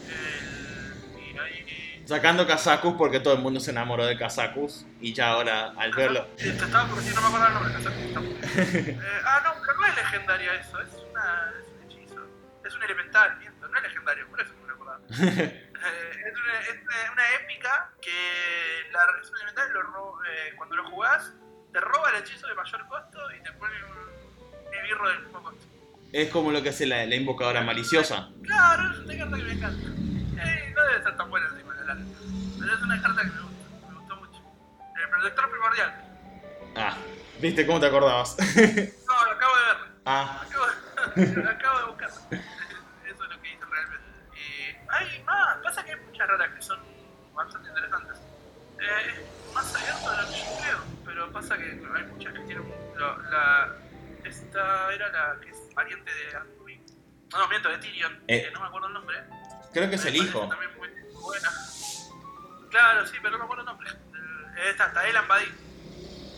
El, y ahí Sacando Kazakus porque todo el mundo se enamoró de Kazakus y ya ahora al verlo... Te estaba por decir, no me acuerdo el nombre, Kazaku, está muy bien. Eh, ah, no, pero no es legendaria eso, es, una, es un hechizo. Es un elemental, miento, no es legendario, por eso me lo acordaba. Es, una, épica que la, un elemental, lo eh, cuando lo jugás, te roba el hechizo de mayor costo y te pone un esbirro del mismo costo. Es como lo que hace la, la invocadora maliciosa. Claro, es una carta que me encanta. Eh, no debe estar tan buena encima de la larga. Pero es una carta que me gusta, me gustó mucho. El protector primordial. Ah, ¿viste cómo te acordabas? No, lo acabo de ver. ah, Acabo de, lo acabo de buscar. pasa que son bastante interesantes. Eh, es más abierto de lo que yo creo, pero pasa que hay muchas que tienen. la, esta era la que es variante de Anduin. No, no, miento, de Tyrion, Eh. que no me acuerdo el nombre. creo que es el hijo. También muy buena. Claro, sí, pero no me acuerdo el nombre. Eh, Esta, está Elan Badin.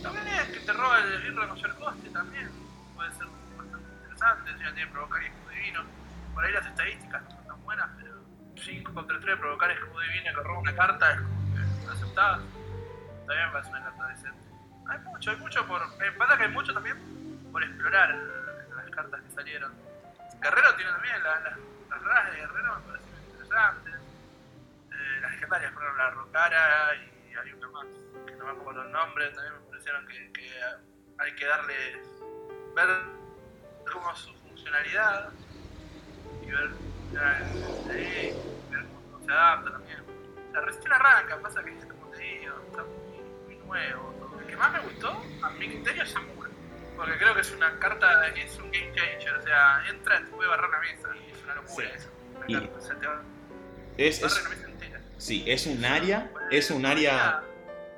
También es que te roba el birro de mayor coste, también puede ser bastante interesante. Si ya tiene provocar y escudo divino. Por ahí las estadísticas no son tan buenas, pero 5 contra 3 provocar escudo divino que roba una carta es como aceptada. También me parece una carta decente. Hay mucho, hay mucho por. Me que hay mucho también por explorar las cartas que salieron. Guerrero tiene también la- la- las raras de Guerrero, me parecen interesantes. Eh, las legendarias fueron la Rocara y hay una más que no me acuerdo el nombre, también me parecieron que, hay que darle. ver como su funcionalidad y ver, eh, se adapta también. O sea, recién arranca, pasa que es como te digo, está muy, muy nuevo. todo. El que más me gustó, a mi criterio, es Yamura. Porque creo que es una carta que es un game changer, o sea, entra, te puede barrer la mesa y es una locura Sí. eso. Una Y- carta, o sea, te va- Es, es, la mesa entera. sí, es un área, es un área,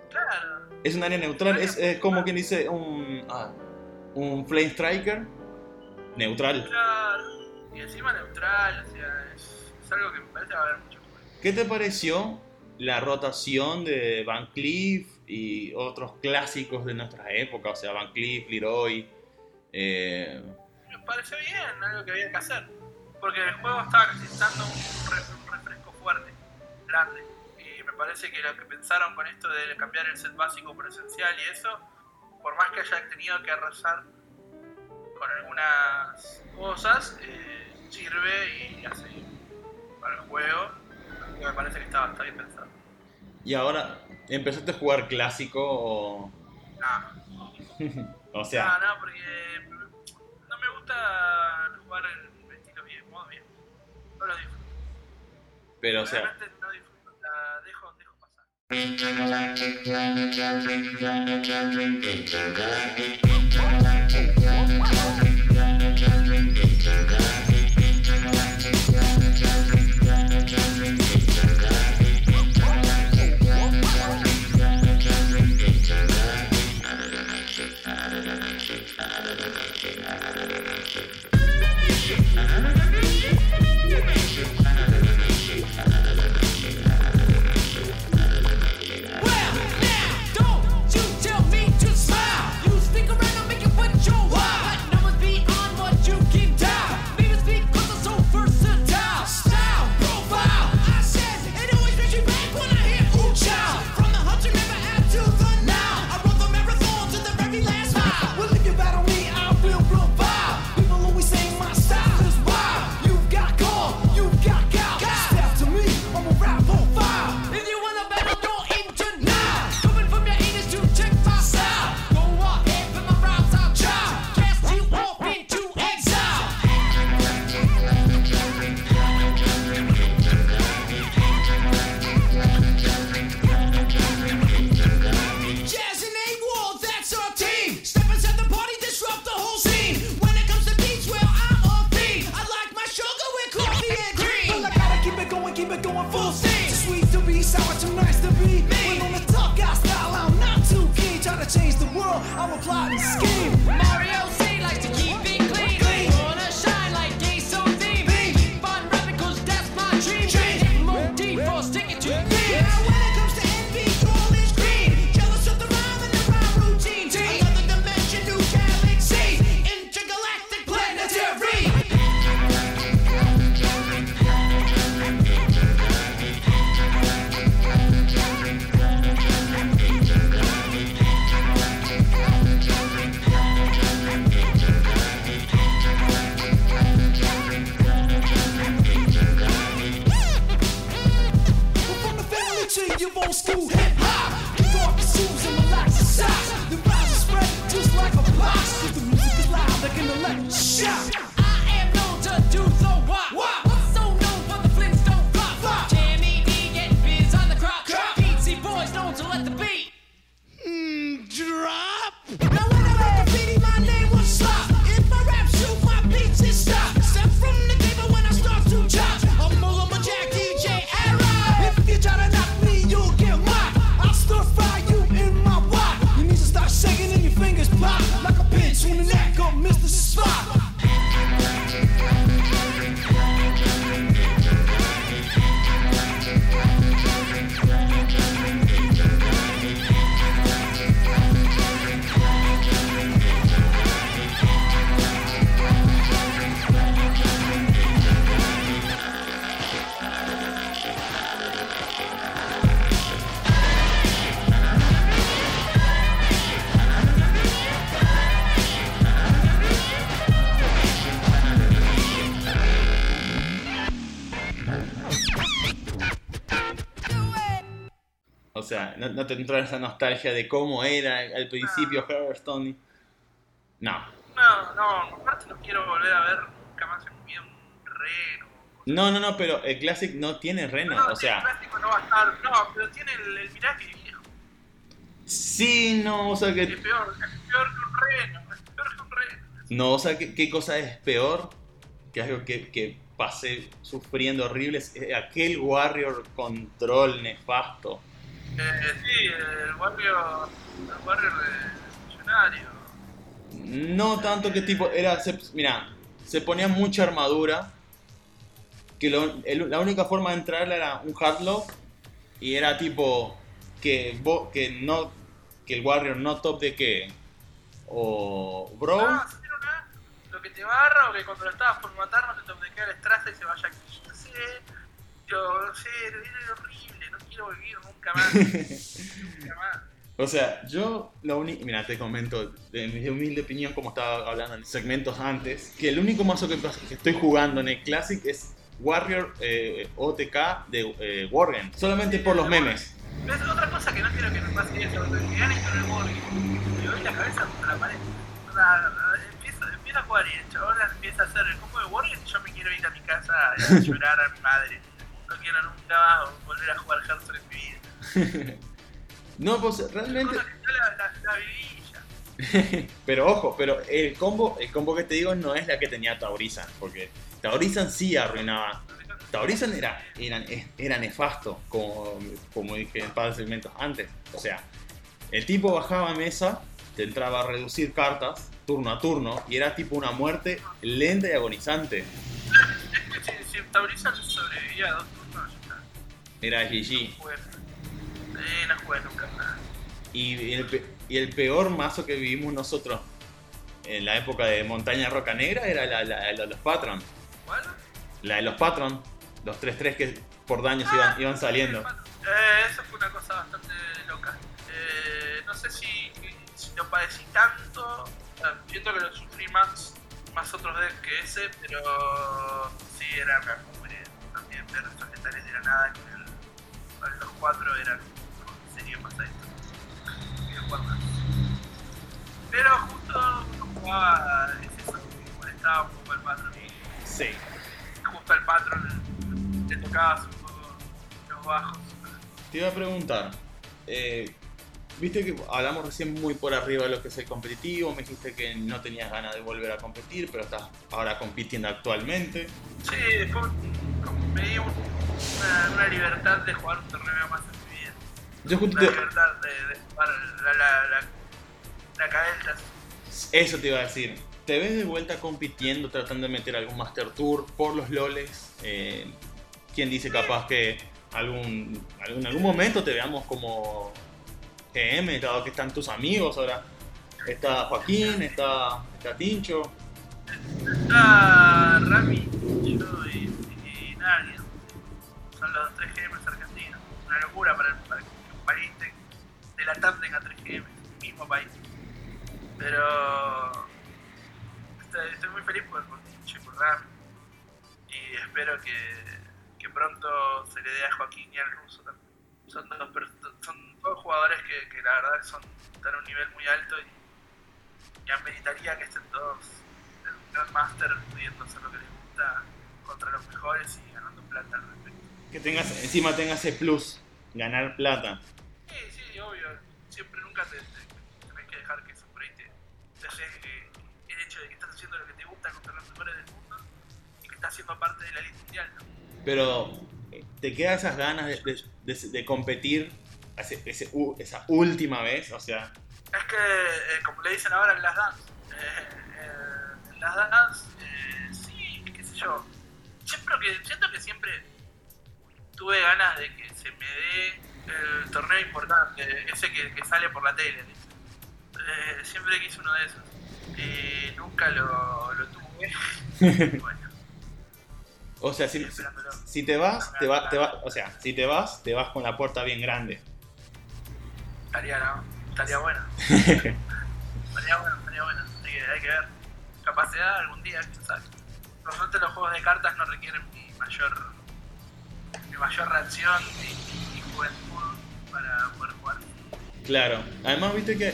Claro, es un área neutral, es, es como quien dice un, ah, un flame striker neutral. claro. Y encima neutral, o sea, es, es algo que me parece que va a haber mucho. ¿Qué te pareció la rotación de Van Cleef y otros clásicos de nuestra época? O sea, Van Cleef, Leroy. Me pareció bien, algo que había que hacer. Porque el juego estaba necesitando un, re- un refresco fuerte, grande. Y me parece que lo que pensaron con esto de cambiar el set básico por esencial y eso, por más que haya tenido que arrasar con algunas cosas, eh, sirve y hace para el juego. Y me parece que está, está bien pensado. y ahora, ¿empezaste a jugar clásico o...? No, o sea, no, no, porque no me gusta jugar el estilo bien, modo bien. No lo disfruto. pero o sea, Realmente no disfruto, la dejo, dejo pasar. No, no te entró esa nostalgia de cómo era al principio Hearthstone. No. No, no, aparte no quiero volver a ver nunca más en mi vida un reno. No, no, no, pero el Classic no tiene reno. No, O sea, el plástico no va a estar, no, pero tiene el, el Mirage viejo. sí, no, o sea Es que. peor, es peor que un reno, es peor que un reno. No, o sea, ¿qué, qué cosa es peor? Que algo que, que pasé sufriendo horrible es eh, aquel Warrior Control nefasto. Eh, sí, el Warrior, el Warrior de Millonario. No tanto que tipo, era, se, mira, se ponía mucha armadura, que lo- el- la única forma de entrar era un hardlock, y era tipo, que, vo- que no, que el warrior no top de qué, o bro, Ah, sí, no. Lo que te barra o que cuando lo estabas por matar no te toque el estraza y se vaya aquí. No sé, yo no sé, es horrible, quiero vivir nunca más. nunca más. o sea, yo lo único, mira, te comento de mi humilde opinión, como estaba hablando en segmentos antes, que el único mazo que, que estoy jugando en el Classic es Warrior eh, OTK de eh, Worgen, solamente por los memes. Es otra cosa que no quiero que me pase eso, que ganes con el Morgan. Le doy la cabeza contra la pared. O sea, empiezo, empiezo a jugar y el chabón empieza a hacer el combo de Warrior y yo me quiero ir a mi casa a llorar a mi madre. Quiero nunca volver a jugar Hearthstone en mi vida. No, pues realmente... Cosa que yo la, la, la viví ya. pero ojo, pero el combo, el combo que te digo no es la que tenía Taurizan, porque Taurizan sí arruinaba. Taurizan era, era, era nefasto, como, como dije en par de segmentos antes. O sea, el tipo bajaba a mesa, te entraba a reducir cartas, turno a turno, y era tipo una muerte lenta y agonizante. Es que si, si Tauriza sobrevivía a dos turnos. Era GG. Jugué. Eh, no jugué nunca nada. Y el, y el peor mazo que vivimos nosotros en la época de Montaña Roca Negra era la, la- la de los Patron. ¿Cuál? La de los Patron, los 3-3 que por daños iban, iban saliendo. Eh, eso fue una cosa bastante loca. Eh, no sé si, si lo padecí tanto. siento que lo sufrí más, más otros decks que ese, pero sí era una. También ver estos letales de la nada el, con los cuatro eran sería más adicto. que jugar más. Pero justo jugaba, es eso, que molestaba un poco el patrón y Sí. justo al patrón le tocaba un poco los bajos. Te iba a preguntar, eh, viste que hablamos recién muy por arriba de lo que es el competitivo, me dijiste que no tenías ganas de volver a competir, pero estás ahora compitiendo actualmente. Sí, después me di un- una, una libertad de jugar un torneo más en mi vida. Yo justo Una te- libertad de, de jugar la, la, la, la. Eso te iba a decir. ¿Te ves de vuelta compitiendo, tratando de meter algún Master Tour por los loles? Eh, ¿Quién dice capaz que algún, algún, algún momento te veamos como GM, dado que están tus amigos ahora? Está Joaquín, está, está Tincho. Está Rami, yo y, y nadie. Son los 3 GMs argentinos. Una locura para, para que un país de, de la TAM tenga 3 GMs, el mismo país. Pero estoy, muy feliz por, por Tincho y por Rami. Y espero que, pronto se le dé a Joaquín y al ruso también. Son dos, per- jugadores que, que la verdad son, están a un nivel muy alto y, y ameritaría que estén todos en un Grandmaster pudiendo hacer lo que les gusta contra los mejores y ganando plata al respecto. Que tengas, encima tengas ese plus, ganar plata. Sí, sí, obvio. Siempre nunca te, te- tenés que dejar que eso por ahí te, te llegue el hecho de que estás haciendo lo que te gusta contra los mejores del mundo y que estás siendo parte de la elite mundial. ¿no? Pero eh, te quedan esas ganas de, de- de- de competir ese- ese u- esa última vez, o sea, Es que, eh, como le dicen ahora en las dance, eh, eh, en las dance, eh, sí, qué sé yo. Siempre que, siento que siempre tuve ganas de que se me dé el torneo importante, ese que, que sale por la tele. Eh, siempre quise uno de esos. Y nunca lo, lo tuve. bueno, o sea, si, si te vas, te va, te va, o sea, si te vas, te vas con la puerta bien grande. Estaría, ¿no? estaría bueno. Estaría bueno, estaría bueno. Hay que, hay que ver. Capacidad algún día, quién sabe. Por suerte los juegos de cartas no requieren mi mayor mi mayor reacción y, y juventud para poder jugar. Claro, además viste que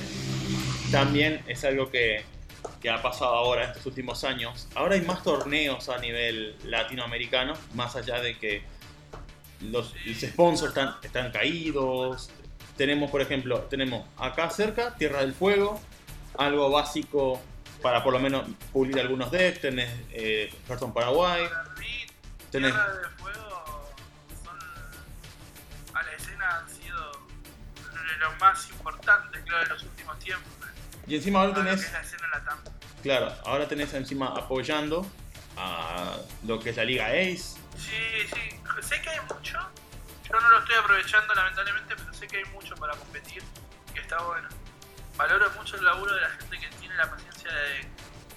también es algo que, que ha pasado ahora en estos últimos años. Ahora hay más torneos a nivel latinoamericano, más allá de que los, los sponsors están, están caídos. Tenemos, por ejemplo, tenemos acá cerca Tierra del Fuego, algo básico para por lo menos pulir algunos decks. Tenés eh, Hearthstone Paraguay. Tenés, Tierra de Fuego son a la escena han sido de lo más importante creo de los últimos tiempos. y encima ahora que tenés es la escena latam. Claro, ahora tenés encima apoyando a lo que es la Liga Ace. Sí, sí, sé que hay mucho. Yo no lo estoy aprovechando lamentablemente, pero sé que hay mucho para competir y está bueno. Valoro mucho el laburo de la gente que tiene la paciencia de,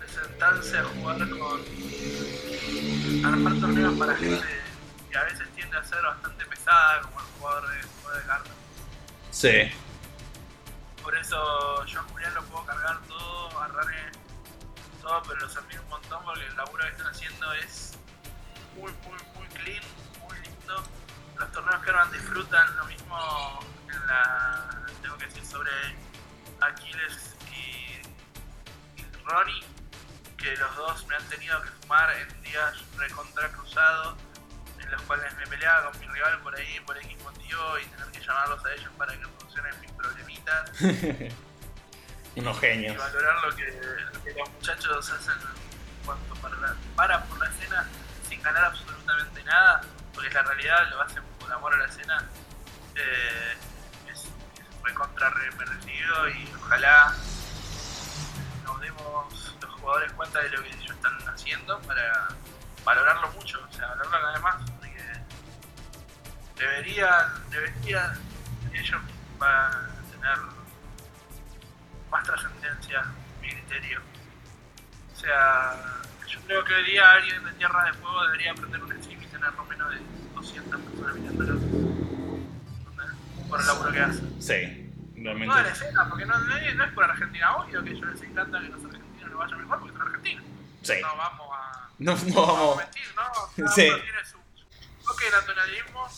de sentarse a jugar con. a armar torneos para gente que a veces tiende a ser bastante pesada, como el jugador de, juego de cartas. Sí. Por eso yo a Julián lo puedo cargar todo, a Rane todo, pero los admiro un montón porque el laburo que están haciendo es muy, muy, muy clean, muy lindo. Los torneos que arman disfrutan, lo mismo en la. tengo que decir sobre Aquiles y, y Ronnie, que los dos me han tenido que fumar en días recontra cruzados, en los cuales me peleaba con mi rival por ahí, por X motivo, y tener que llamarlos a ellos para que solucionen mis problemitas. Unos y genios. valorar lo que, lo que los muchachos hacen en cuanto para, la- para por la escena sin ganar absolutamente nada, porque la realidad lo hacen por amor a la escena. Eh, es, es recontra y ojalá nos demos los jugadores cuenta de lo que ellos están haciendo para valorarlo mucho, o sea, valorarlo vez más, porque deberían, deberían ellos van a tener más trascendencia, mi criterio. O sea, yo creo que hoy día alguien de Tierra de Fuego debería aprender un stream tener no menos de 200 personas mirándolo. Por el laburo que hace. Sí, Toda la realmente. escena, porque no, no es- no por Argentina, obvio que ellos les encanta que los argentinos les vaya mejor porque son argentinos. Sí. No vamos a, No, no vamos vamos. a mentir, ¿no? Cada Sí. uno tiene su, toque de nacionalismo,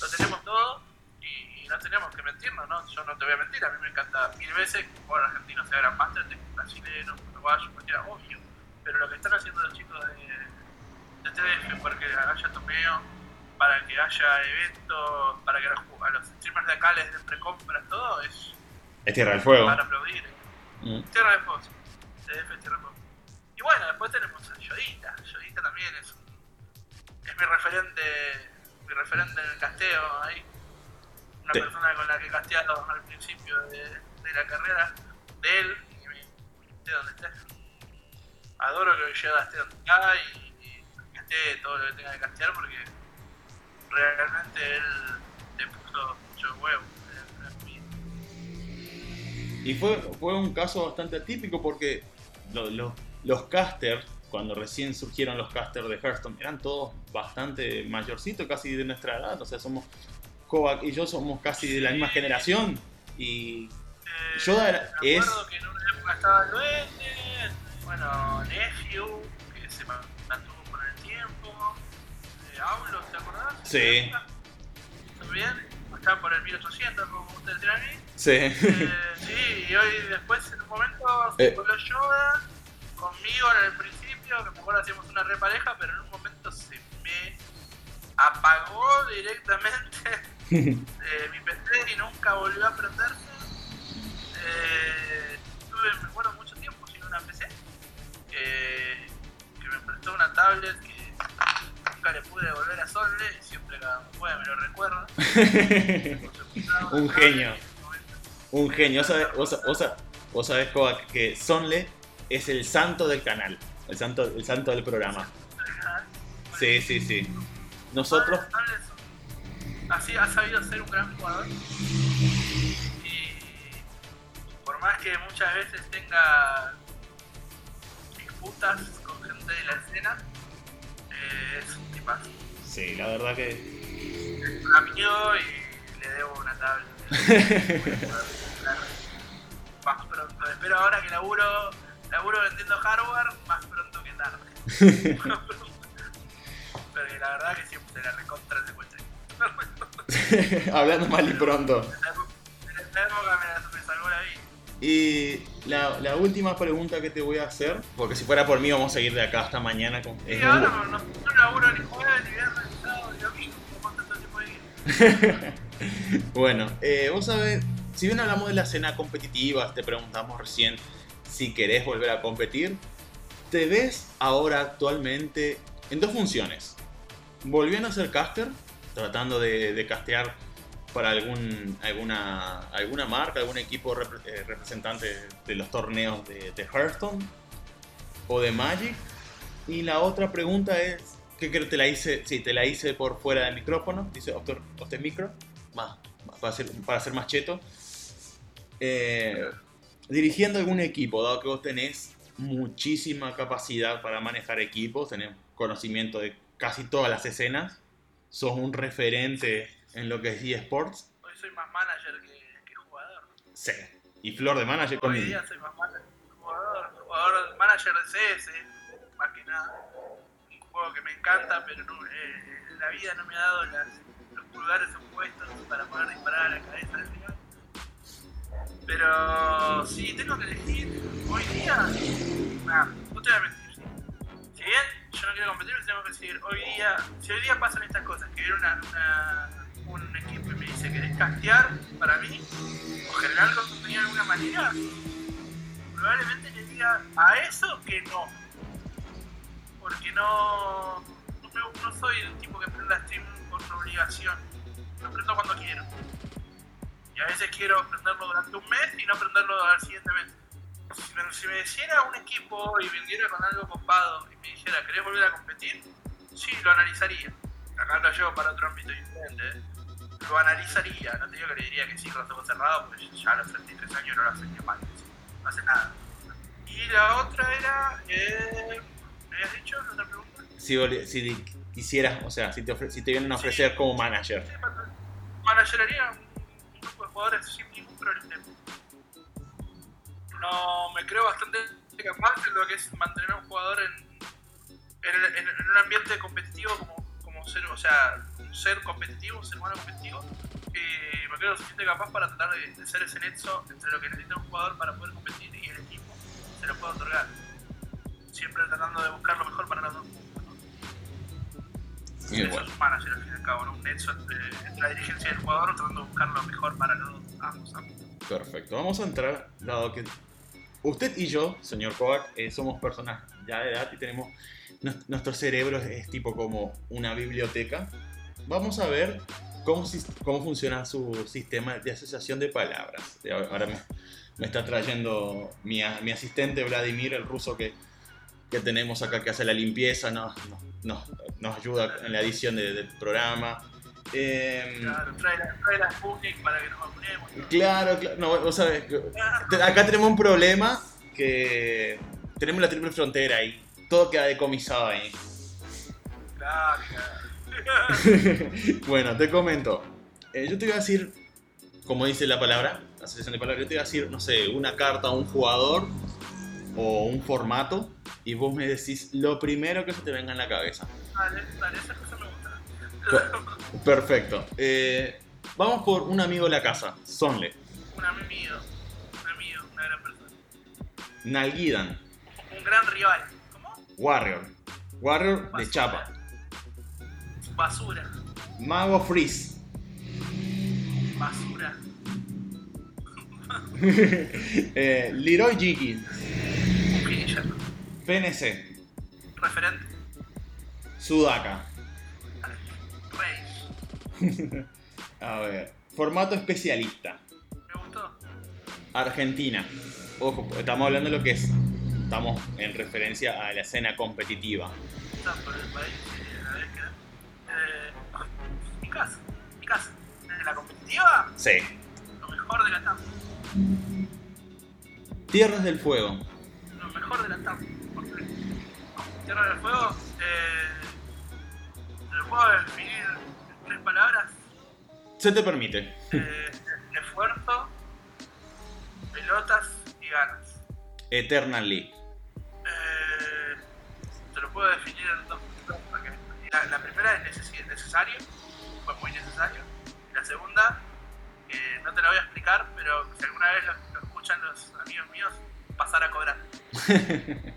lo tenemos todo y, y no tenemos que mentirnos, ¿no? Yo no te voy a mentir, a mí me encanta mil veces que un argentino sea gran máster, brasileño, un uruguayo, cualquiera, obvio. Pero lo que están haciendo los chicos de TDF para que haya torneo, para que haya eventos, para que a los, streamers de acá les den precompras, todo es Es Tierra del Fuego. para aplaudir. Mm. Tierra de Fuego, sí. TDF es Tierra de Fuego. Y bueno, después tenemos a Yodita. Yodita también es un- es mi referente, mi referente en el casteo ahí. Una persona con la que he casteado al principio de, de la carrera de él y me esté donde esté. Adoro que Yoda esté donde está y, todo lo que tenga que castear porque realmente él le puso mucho huevo. mí. Y fue, fue un caso bastante atípico porque lo- lo- los casters, cuando recién surgieron los casters de Hearthstone, eran todos bastante mayorcitos, casi de nuestra edad. O sea, somos. Kovac y yo somos casi de la misma generación. Y. Yoda era- Me es. acuerdo que en una época estaba el Duende, bueno, Nephew, que se eh, ¿te acordás? Sí. También, estaba por el 1800, como ustedes decían a mí. Sí. Eh, sí, y hoy después en un momento se Eh. coló Yoda conmigo en el principio que me acuerdo hacíamos una re pareja, pero en un momento se me apagó directamente eh, mi PC y nunca volvió a prenderse. Eh, tuve, me acuerdo, mucho tiempo sin una PC, que me prestó una tablet que nunca le pude devolver a Solve y siempre cada puede me lo recuerda. Un genio. Un genio. Vos sabés, vos, vos, vos sabés, Kovac, que Sonle es el santo del canal. El santo, el santo del programa. Sí, sí, sí. Nosotros. Así ha sabido ser un gran jugador. Y por más que muchas veces tenga disputas con gente de la escena, eh, es tipazo. Sí, la verdad que. Es un amigo y le debo una tabla. más pronto. Espero ahora que laburo, laburo vendiendo hardware más pronto que tarde. Porque la verdad que siempre se la recontra secuestré. Hablando mal y pronto. En esta época me, la- me salvó la vida. Y la, la última pregunta que te voy a hacer, porque si fuera por mí vamos a seguir de acá hasta mañana. Con, un- no, no, no laburo ni jueves, ni viernes, ni sábado, ni domingo. ¿Cómo tanto tiempo de bueno, eh, vos sabés, si bien hablamos de la escena competitiva, te preguntamos recién si querés volver a competir, ¿te ves ahora actualmente en dos funciones? Volviendo a ser caster, tratando de, de castear para algún, alguna, alguna marca, algún equipo eh, representante de los torneos de, de Hearthstone o de Magic. Y la otra pregunta es, que creo te la hice, sí, te la hice por fuera del micrófono, dice Doctor Oste Micro, más- para, ser, para ser más cheto. Eh, dirigiendo algún equipo, dado que vos tenés muchísima capacidad para manejar equipos, tenés conocimiento de casi todas las escenas, sos un referente en lo que es eSports. Hoy soy más manager que, que jugador. Sí. Y Flor de Manager Hoy con día soy más manager que jugador. Jugador, manager de CS, más que nada. Un juego que me encanta, pero no, eh, la vida no me ha dado las, los pulgares opuestos para poder disparar a la cabeza del rival. Pero si tengo que elegir hoy día, nada, no te voy a mentir. Si bien yo no quiero competir, tengo que decir, hoy día, si hoy día pasan estas cosas, que viene una, una- un equipo y me dice que castear para mí, o generar contenido de alguna manera, probablemente le diga a eso que no. Porque no, no, me- soy el tipo que prenda stream por obligación. Lo prendo cuando quiero. Y a veces quiero prenderlo durante un mes y no prenderlo al siguiente mes. Si me, si me hiciera un equipo y vendiera con algo copado y me dijera, ¿querés volver a competir? Sí, lo analizaría. Acá lo llevo para otro ámbito diferente. ¿eh? Lo analizaría, no te digo que le diría que sí con los ojos cerrados, porque ya a los 33 años no lo hacen ni mal. No hace nada. Y la otra era. Eh, ¿Me habías dicho la otra pregunta? Si, quisieras, o sea, si te, ofre- si te vienen a ofrecer como manager. manageraría un grupo de jugadores sin ningún problema. No, me creo bastante capaz en lo que es mantener a un jugador en, en, en- en un ambiente competitivo como, como ser, o sea, ser competitivo, ser humano competitivo. Y me creo lo suficiente capaz para tratar de, de ser ese nexo entre lo que necesita un jugador para poder competir y el equipo se lo puede otorgar. Siempre tratando de buscar lo mejor para los dos. Y Eso bueno, es un manager al fin y al cabo, ¿no? un nexo entre, entre la dirigencia y el jugador tratando de buscar lo mejor para los dos, ambos, ambos. perfecto. Vamos a entrar, dado que usted y yo, señor Kovac, eh, somos personas ya de edad y tenemos. nues- Nuestro cerebro es tipo como una biblioteca. Vamos a ver cómo, cómo funciona su sistema de asociación de palabras. Ahora me, me está trayendo mi, mi asistente Vladimir, el ruso que, que tenemos acá que hace la limpieza, nos, nos, nos- ayuda en la edición de- del programa. Em, Claro, trae la, trae la para que nos vacunemos. Claro, claro. No, vos sabés, acá tenemos un problema que tenemos la triple frontera y todo queda decomisado ahí. Claro, claro. bueno, te comento. Eh, yo te voy a decir, como dice la palabra, asociación de palabras, yo te voy a decir, no sé, una carta a un jugador o un formato y vos me decís lo primero que se te venga en la cabeza. Dale, dale, esa cosa me gusta. Per- Perfecto. Eh, vamos por un amigo de la casa, Sonle, Un amigo, un amigo, una gran persona. Nalguidan, Un gran rival. ¿Cómo? Warrior. Warrior de chapa. Basura. Mago Freeze. Basura. Eh, Leroy finisher. PNC. Referente. Sudaka. Rey. A ver. Formato especialista. Me gustó. Argentina. Ojo, estamos hablando de lo que es. Estamos en referencia a la escena competitiva. Está por el país. Competitiva, Sí. lo mejor de la TAM. Tierras del Fuego. Lo mejor de la TAM. Porque Tierra del Fuego. Eh, lo puedo definir en tres palabras. Se te permite. Eh, esfuerzo, pelotas y ganas. Eternal League. Eh, te lo puedo definir en dos La, la primera es necesi- necesario, fue muy necesario. Y la segunda, no te la voy a explicar, pero si alguna vez lo, lo escuchan los amigos míos, pasar a cobrar.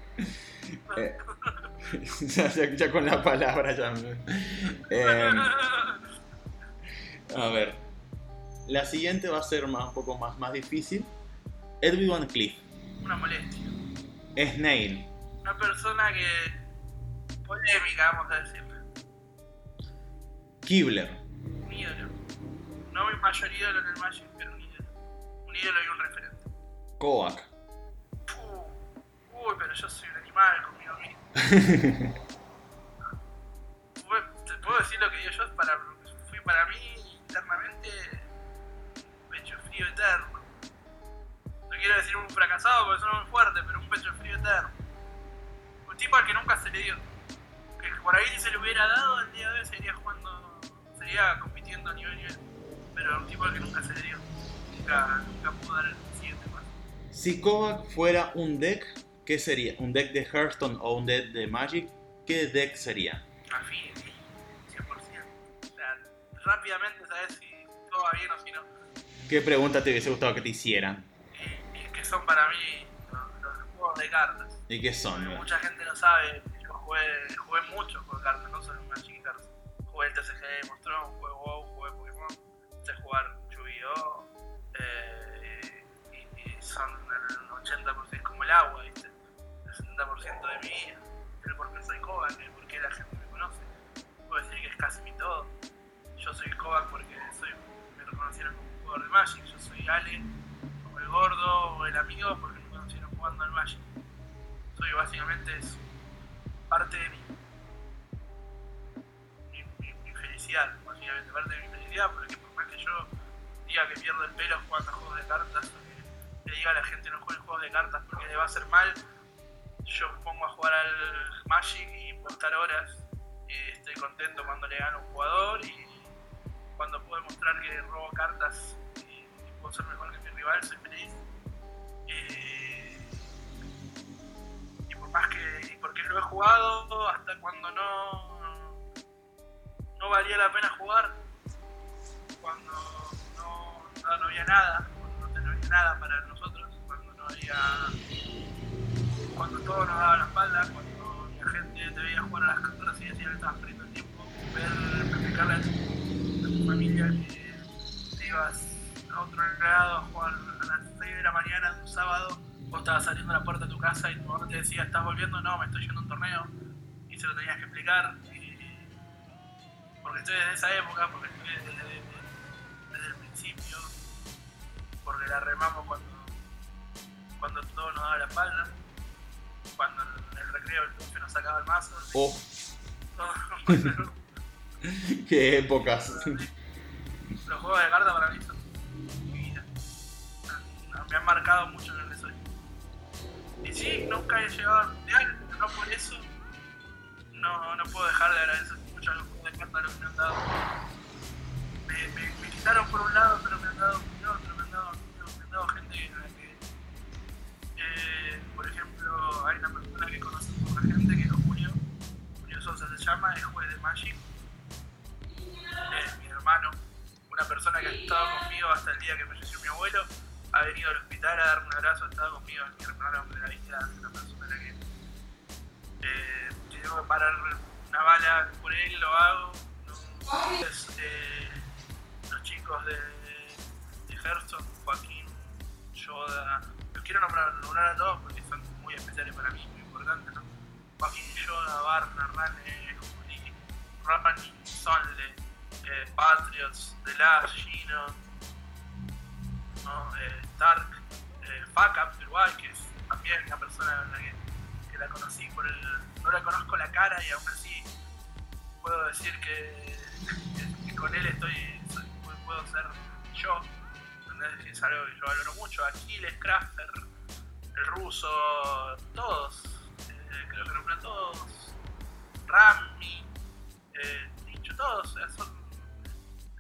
Eh, ya, ya- ya con la palabra ya. Eh, a ver. La siguiente va a ser más, un poco más, más difícil. Edwin Van Cleef. Una molestia. Snail. Una persona que. polémica, vamos a decir. Kibler. No mi mayor ídolo en el Magic, pero un ídolo. Un ídolo y un referente. Kovac. Uy, pero yo soy un animal conmigo mismo. Te puedo decir lo que digo yo, para, fui para mí internamente pecho frío eterno. No quiero decir un fracasado porque suena muy fuerte, pero un pecho frío eterno. Un tipo al que nunca se le dio. Que por ahí si se le hubiera dado, el día de hoy seguiría jugando, seguiría compitiendo a nivel nivel. Pero un tipo que nunca se dio. Nunca, nunca pudo dar el siguiente paso. Si Kovac fuera un deck, ¿qué sería? ¿Un deck de Hearthstone o un deck de Magic? ¿Qué deck sería? Affinity, 100%. O sea, rápidamente sabes si todo va bien o si no. ¿Qué pregunta te hubiese gustado que te hicieran? Y que son para mí los, los juegos de cartas. ¿Y qué son? Mucha gente no sabe, yo jugué, jugué mucho con cartas, no solo en Magic y Cards. Jugué el TCG de el agua, ¿viste? El 60% de mi vida. El por qué soy Kovac, el por qué la gente me conoce. Puedo decir que es casi mi todo. Yo soy Kovac porque soy, me reconocieron como un jugador de Magic. Yo soy Ale, o el gordo, o el amigo porque me conocieron jugando al Magic. Soy básicamente. Parte de mí. Mi, mi- mi felicidad, básicamente. Parte de mi felicidad porque por más que yo diga que pierdo el pelo jugando a juegos de cartas, le diga a la gente no juegue juegos de cartas porque le va a hacer mal, yo me pongo a jugar al Magic y puedo horas estoy contento cuando le gano un jugador y cuando puedo demostrar que robo cartas y, puedo ser mejor que mi rival, soy feliz. Y, y por más que, y porque lo he jugado hasta cuando no, no valía la pena jugar, cuando no, no, había nada, nada para nosotros, cuando no había cuando todo nos daba la espalda, cuando la gente te veía jugar a las cartas y decía que estabas perdiendo el tiempo, ver explicarle a tu, familia que te ibas a otro lado a jugar a las 6 de la mañana de un sábado, vos estabas saliendo a la puerta de tu casa y tu mamá te decía, ¿estás volviendo? No, me estoy yendo a un torneo, y se lo tenías que explicar, porque estoy desde esa época, porque estoy desde porque la remamos cuando, cuando todo nos daba la espalda cuando en el recreo el profe nos sacaba el mazo. Oh, qué épocas. Los juegos de cartas para mí son mi vida. Me han marcado mucho en el soy. Y sí, nunca he llegado al mundial, pero no por eso no, no puedo dejar de agradecer mucho a los juegos de cartas lo que me han dado. Me, me, me quitaron por un lado, pero es Magic, es mi hermano, una persona que ha estado conmigo hasta el día que falleció mi abuelo, ha venido al hospital a darme un abrazo, ha estado conmigo en mi hermano de la vida, es una persona a la que Eh, si tengo que parar una bala por él, lo hago. Es, eh, los chicos de, de Joaquín, Yoda, los quiero nombrar, nombrar a todos eh, Patriots, The Last, Gino, ¿no? eh, Stark, eh, Uruguay, que es también una persona la que, la conocí por el. No la conozco la cara y aún así puedo decir que, con él estoy. puedo ser yo. ¿entendés? Es algo que yo valoro mucho. Aquiles, Crafter, el ruso, todos. eh, creo que nombré todos. Rami, eh, todos. son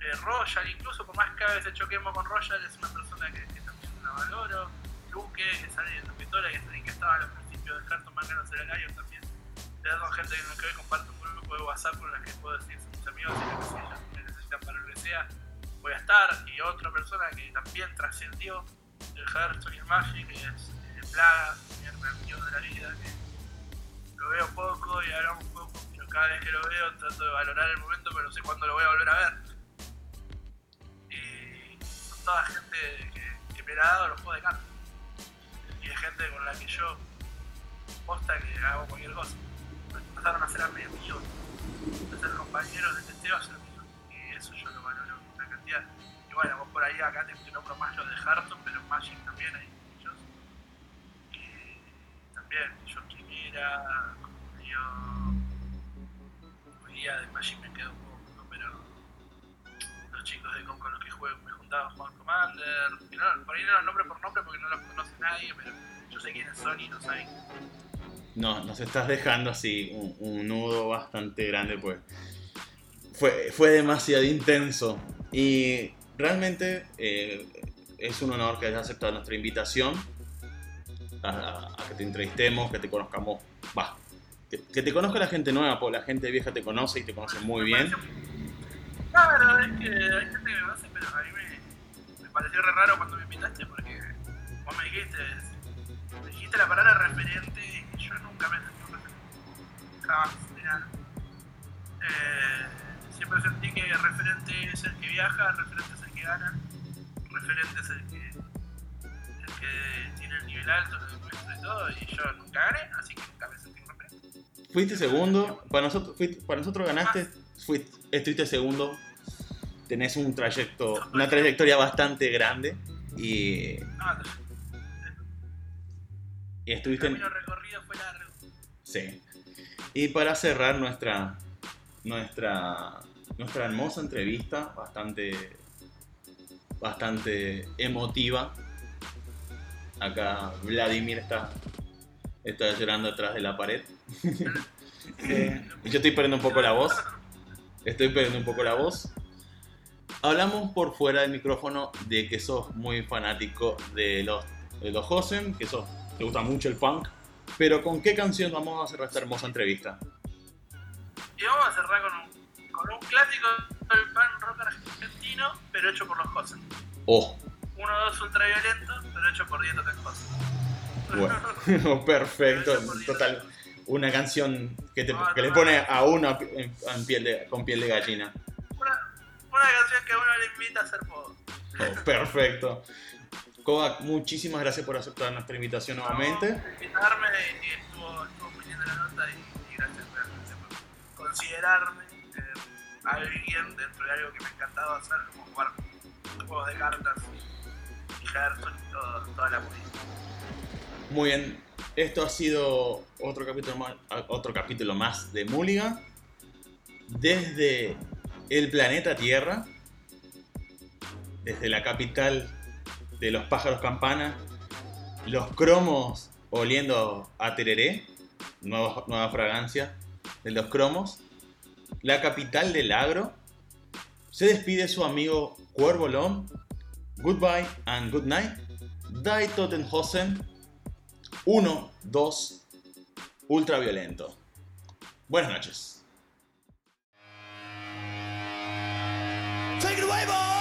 eh, Royal, incluso por más que a veces choquemos con Royal, es una persona que, que también la valoro. Luque, que es alguien de Pistola, que alguien que estaba a los principios del Carton Mangano Gallo también. De son gente con la que hoy comparto un grupo de WhatsApp con la que puedo decir son mis amigos y que sea, me necesitan para lo que sea, voy a estar. Y otra persona que también trascendió el Hearthstone y el Magic, que es eh, Plaga, mi amigo de la vida, que lo veo poco y hablamos poco, pero cada vez que lo veo trato de valorar el momento, pero no sé cuándo lo voy a volver a ver. Toda gente que, que me ha dado los juegos de cartas. Y es gente con la que yo posta que hago cualquier cosa. Pasaron a ser amigos, a ser compañeros de testeo, a ser amigos. Y eso yo lo valoro una cantidad. Y bueno, vos por ahí acá te, nombro más los de Hearthstone, pero Magic también hay muchos. Y también, yo Quimera, como yo. Día de Magic me quedo un poco, ¿no? pero los chicos de con, con los que juego me juntaba a jugar Commander. No, por ahí no los nombro por nombre porque no los conoce nadie, pero yo sé quiénes son y no saben. No, nos estás dejando así un, un nudo bastante grande, pues. Fue, fue demasiado intenso. Y realmente eh, es un honor que hayas aceptado nuestra invitación a, a- a que te entrevistemos, que te conozcamos. Va, que, que te conozca la gente nueva, porque la gente vieja te conoce y te conoce muy bien. Claro, es que hay gente que me conoce, pero a mí me, me pareció re raro cuando me invitaste porque vos me dijiste, me dijiste la palabra referente y yo nunca me sentí un referente. Jamás, nada. Eh, siempre sentí que referente es el que viaja, referente es el que gana, referente es el que, el que tiene el nivel alto, el puesto y todo, y yo nunca gané, así que nunca me sentí un referente. Fuiste segundo, para nosotros, fuiste- para nosotros ganaste, fuiste, estuviste segundo, tenés un trayecto, una trayectoria bastante grande y, No, y el estuviste camino recorrido fue largo. Sí. Y para cerrar nuestra, nuestra, nuestra hermosa entrevista, bastante, bastante emotiva. Acá Vladimir está, está llorando atrás de la pared. Eh, yo estoy perdiendo un poco la voz. Estoy perdiendo un poco la voz. Hablamos por fuera del micrófono de que sos muy fanático de los, de los Hosen, que sos, te gusta mucho el punk. Pero ¿con qué canción vamos a cerrar esta hermosa entrevista? Y vamos a cerrar con un, con un clásico del pan rock argentino, pero hecho por los Hosen. Oh, Uno dos ultraviolento, pero hecho por Dieto Hosen. bueno, perfecto, total. Una canción que, te- que le pone a uno en piel de- con piel de gallina. Una, canción que a uno le invita a hacer poco. Oh, perfecto. Kovac, muchísimas gracias por aceptar nuestra invitación nuevamente. invitarme y estuvo, estuvo muy linda la nota y, y gracias realmente por considerarme eh, alguien dentro de algo que me ha encantado hacer, como jugar juegos de cartas y Hearthstone y todo, toda la movida. Muy bien, esto ha sido otro capítulo más, otro capítulo más de Mulligan. Desde el planeta Tierra, desde la capital de los pájaros campana, los cromos oliendo a tereré, nueva, fragancia de los cromos, la capital del agro, se despide su amigo Cuervo Lom. Goodbye and good night. Die Tottenhausen 1, 2, ultraviolento. Buenas noches. Take it away, Bob!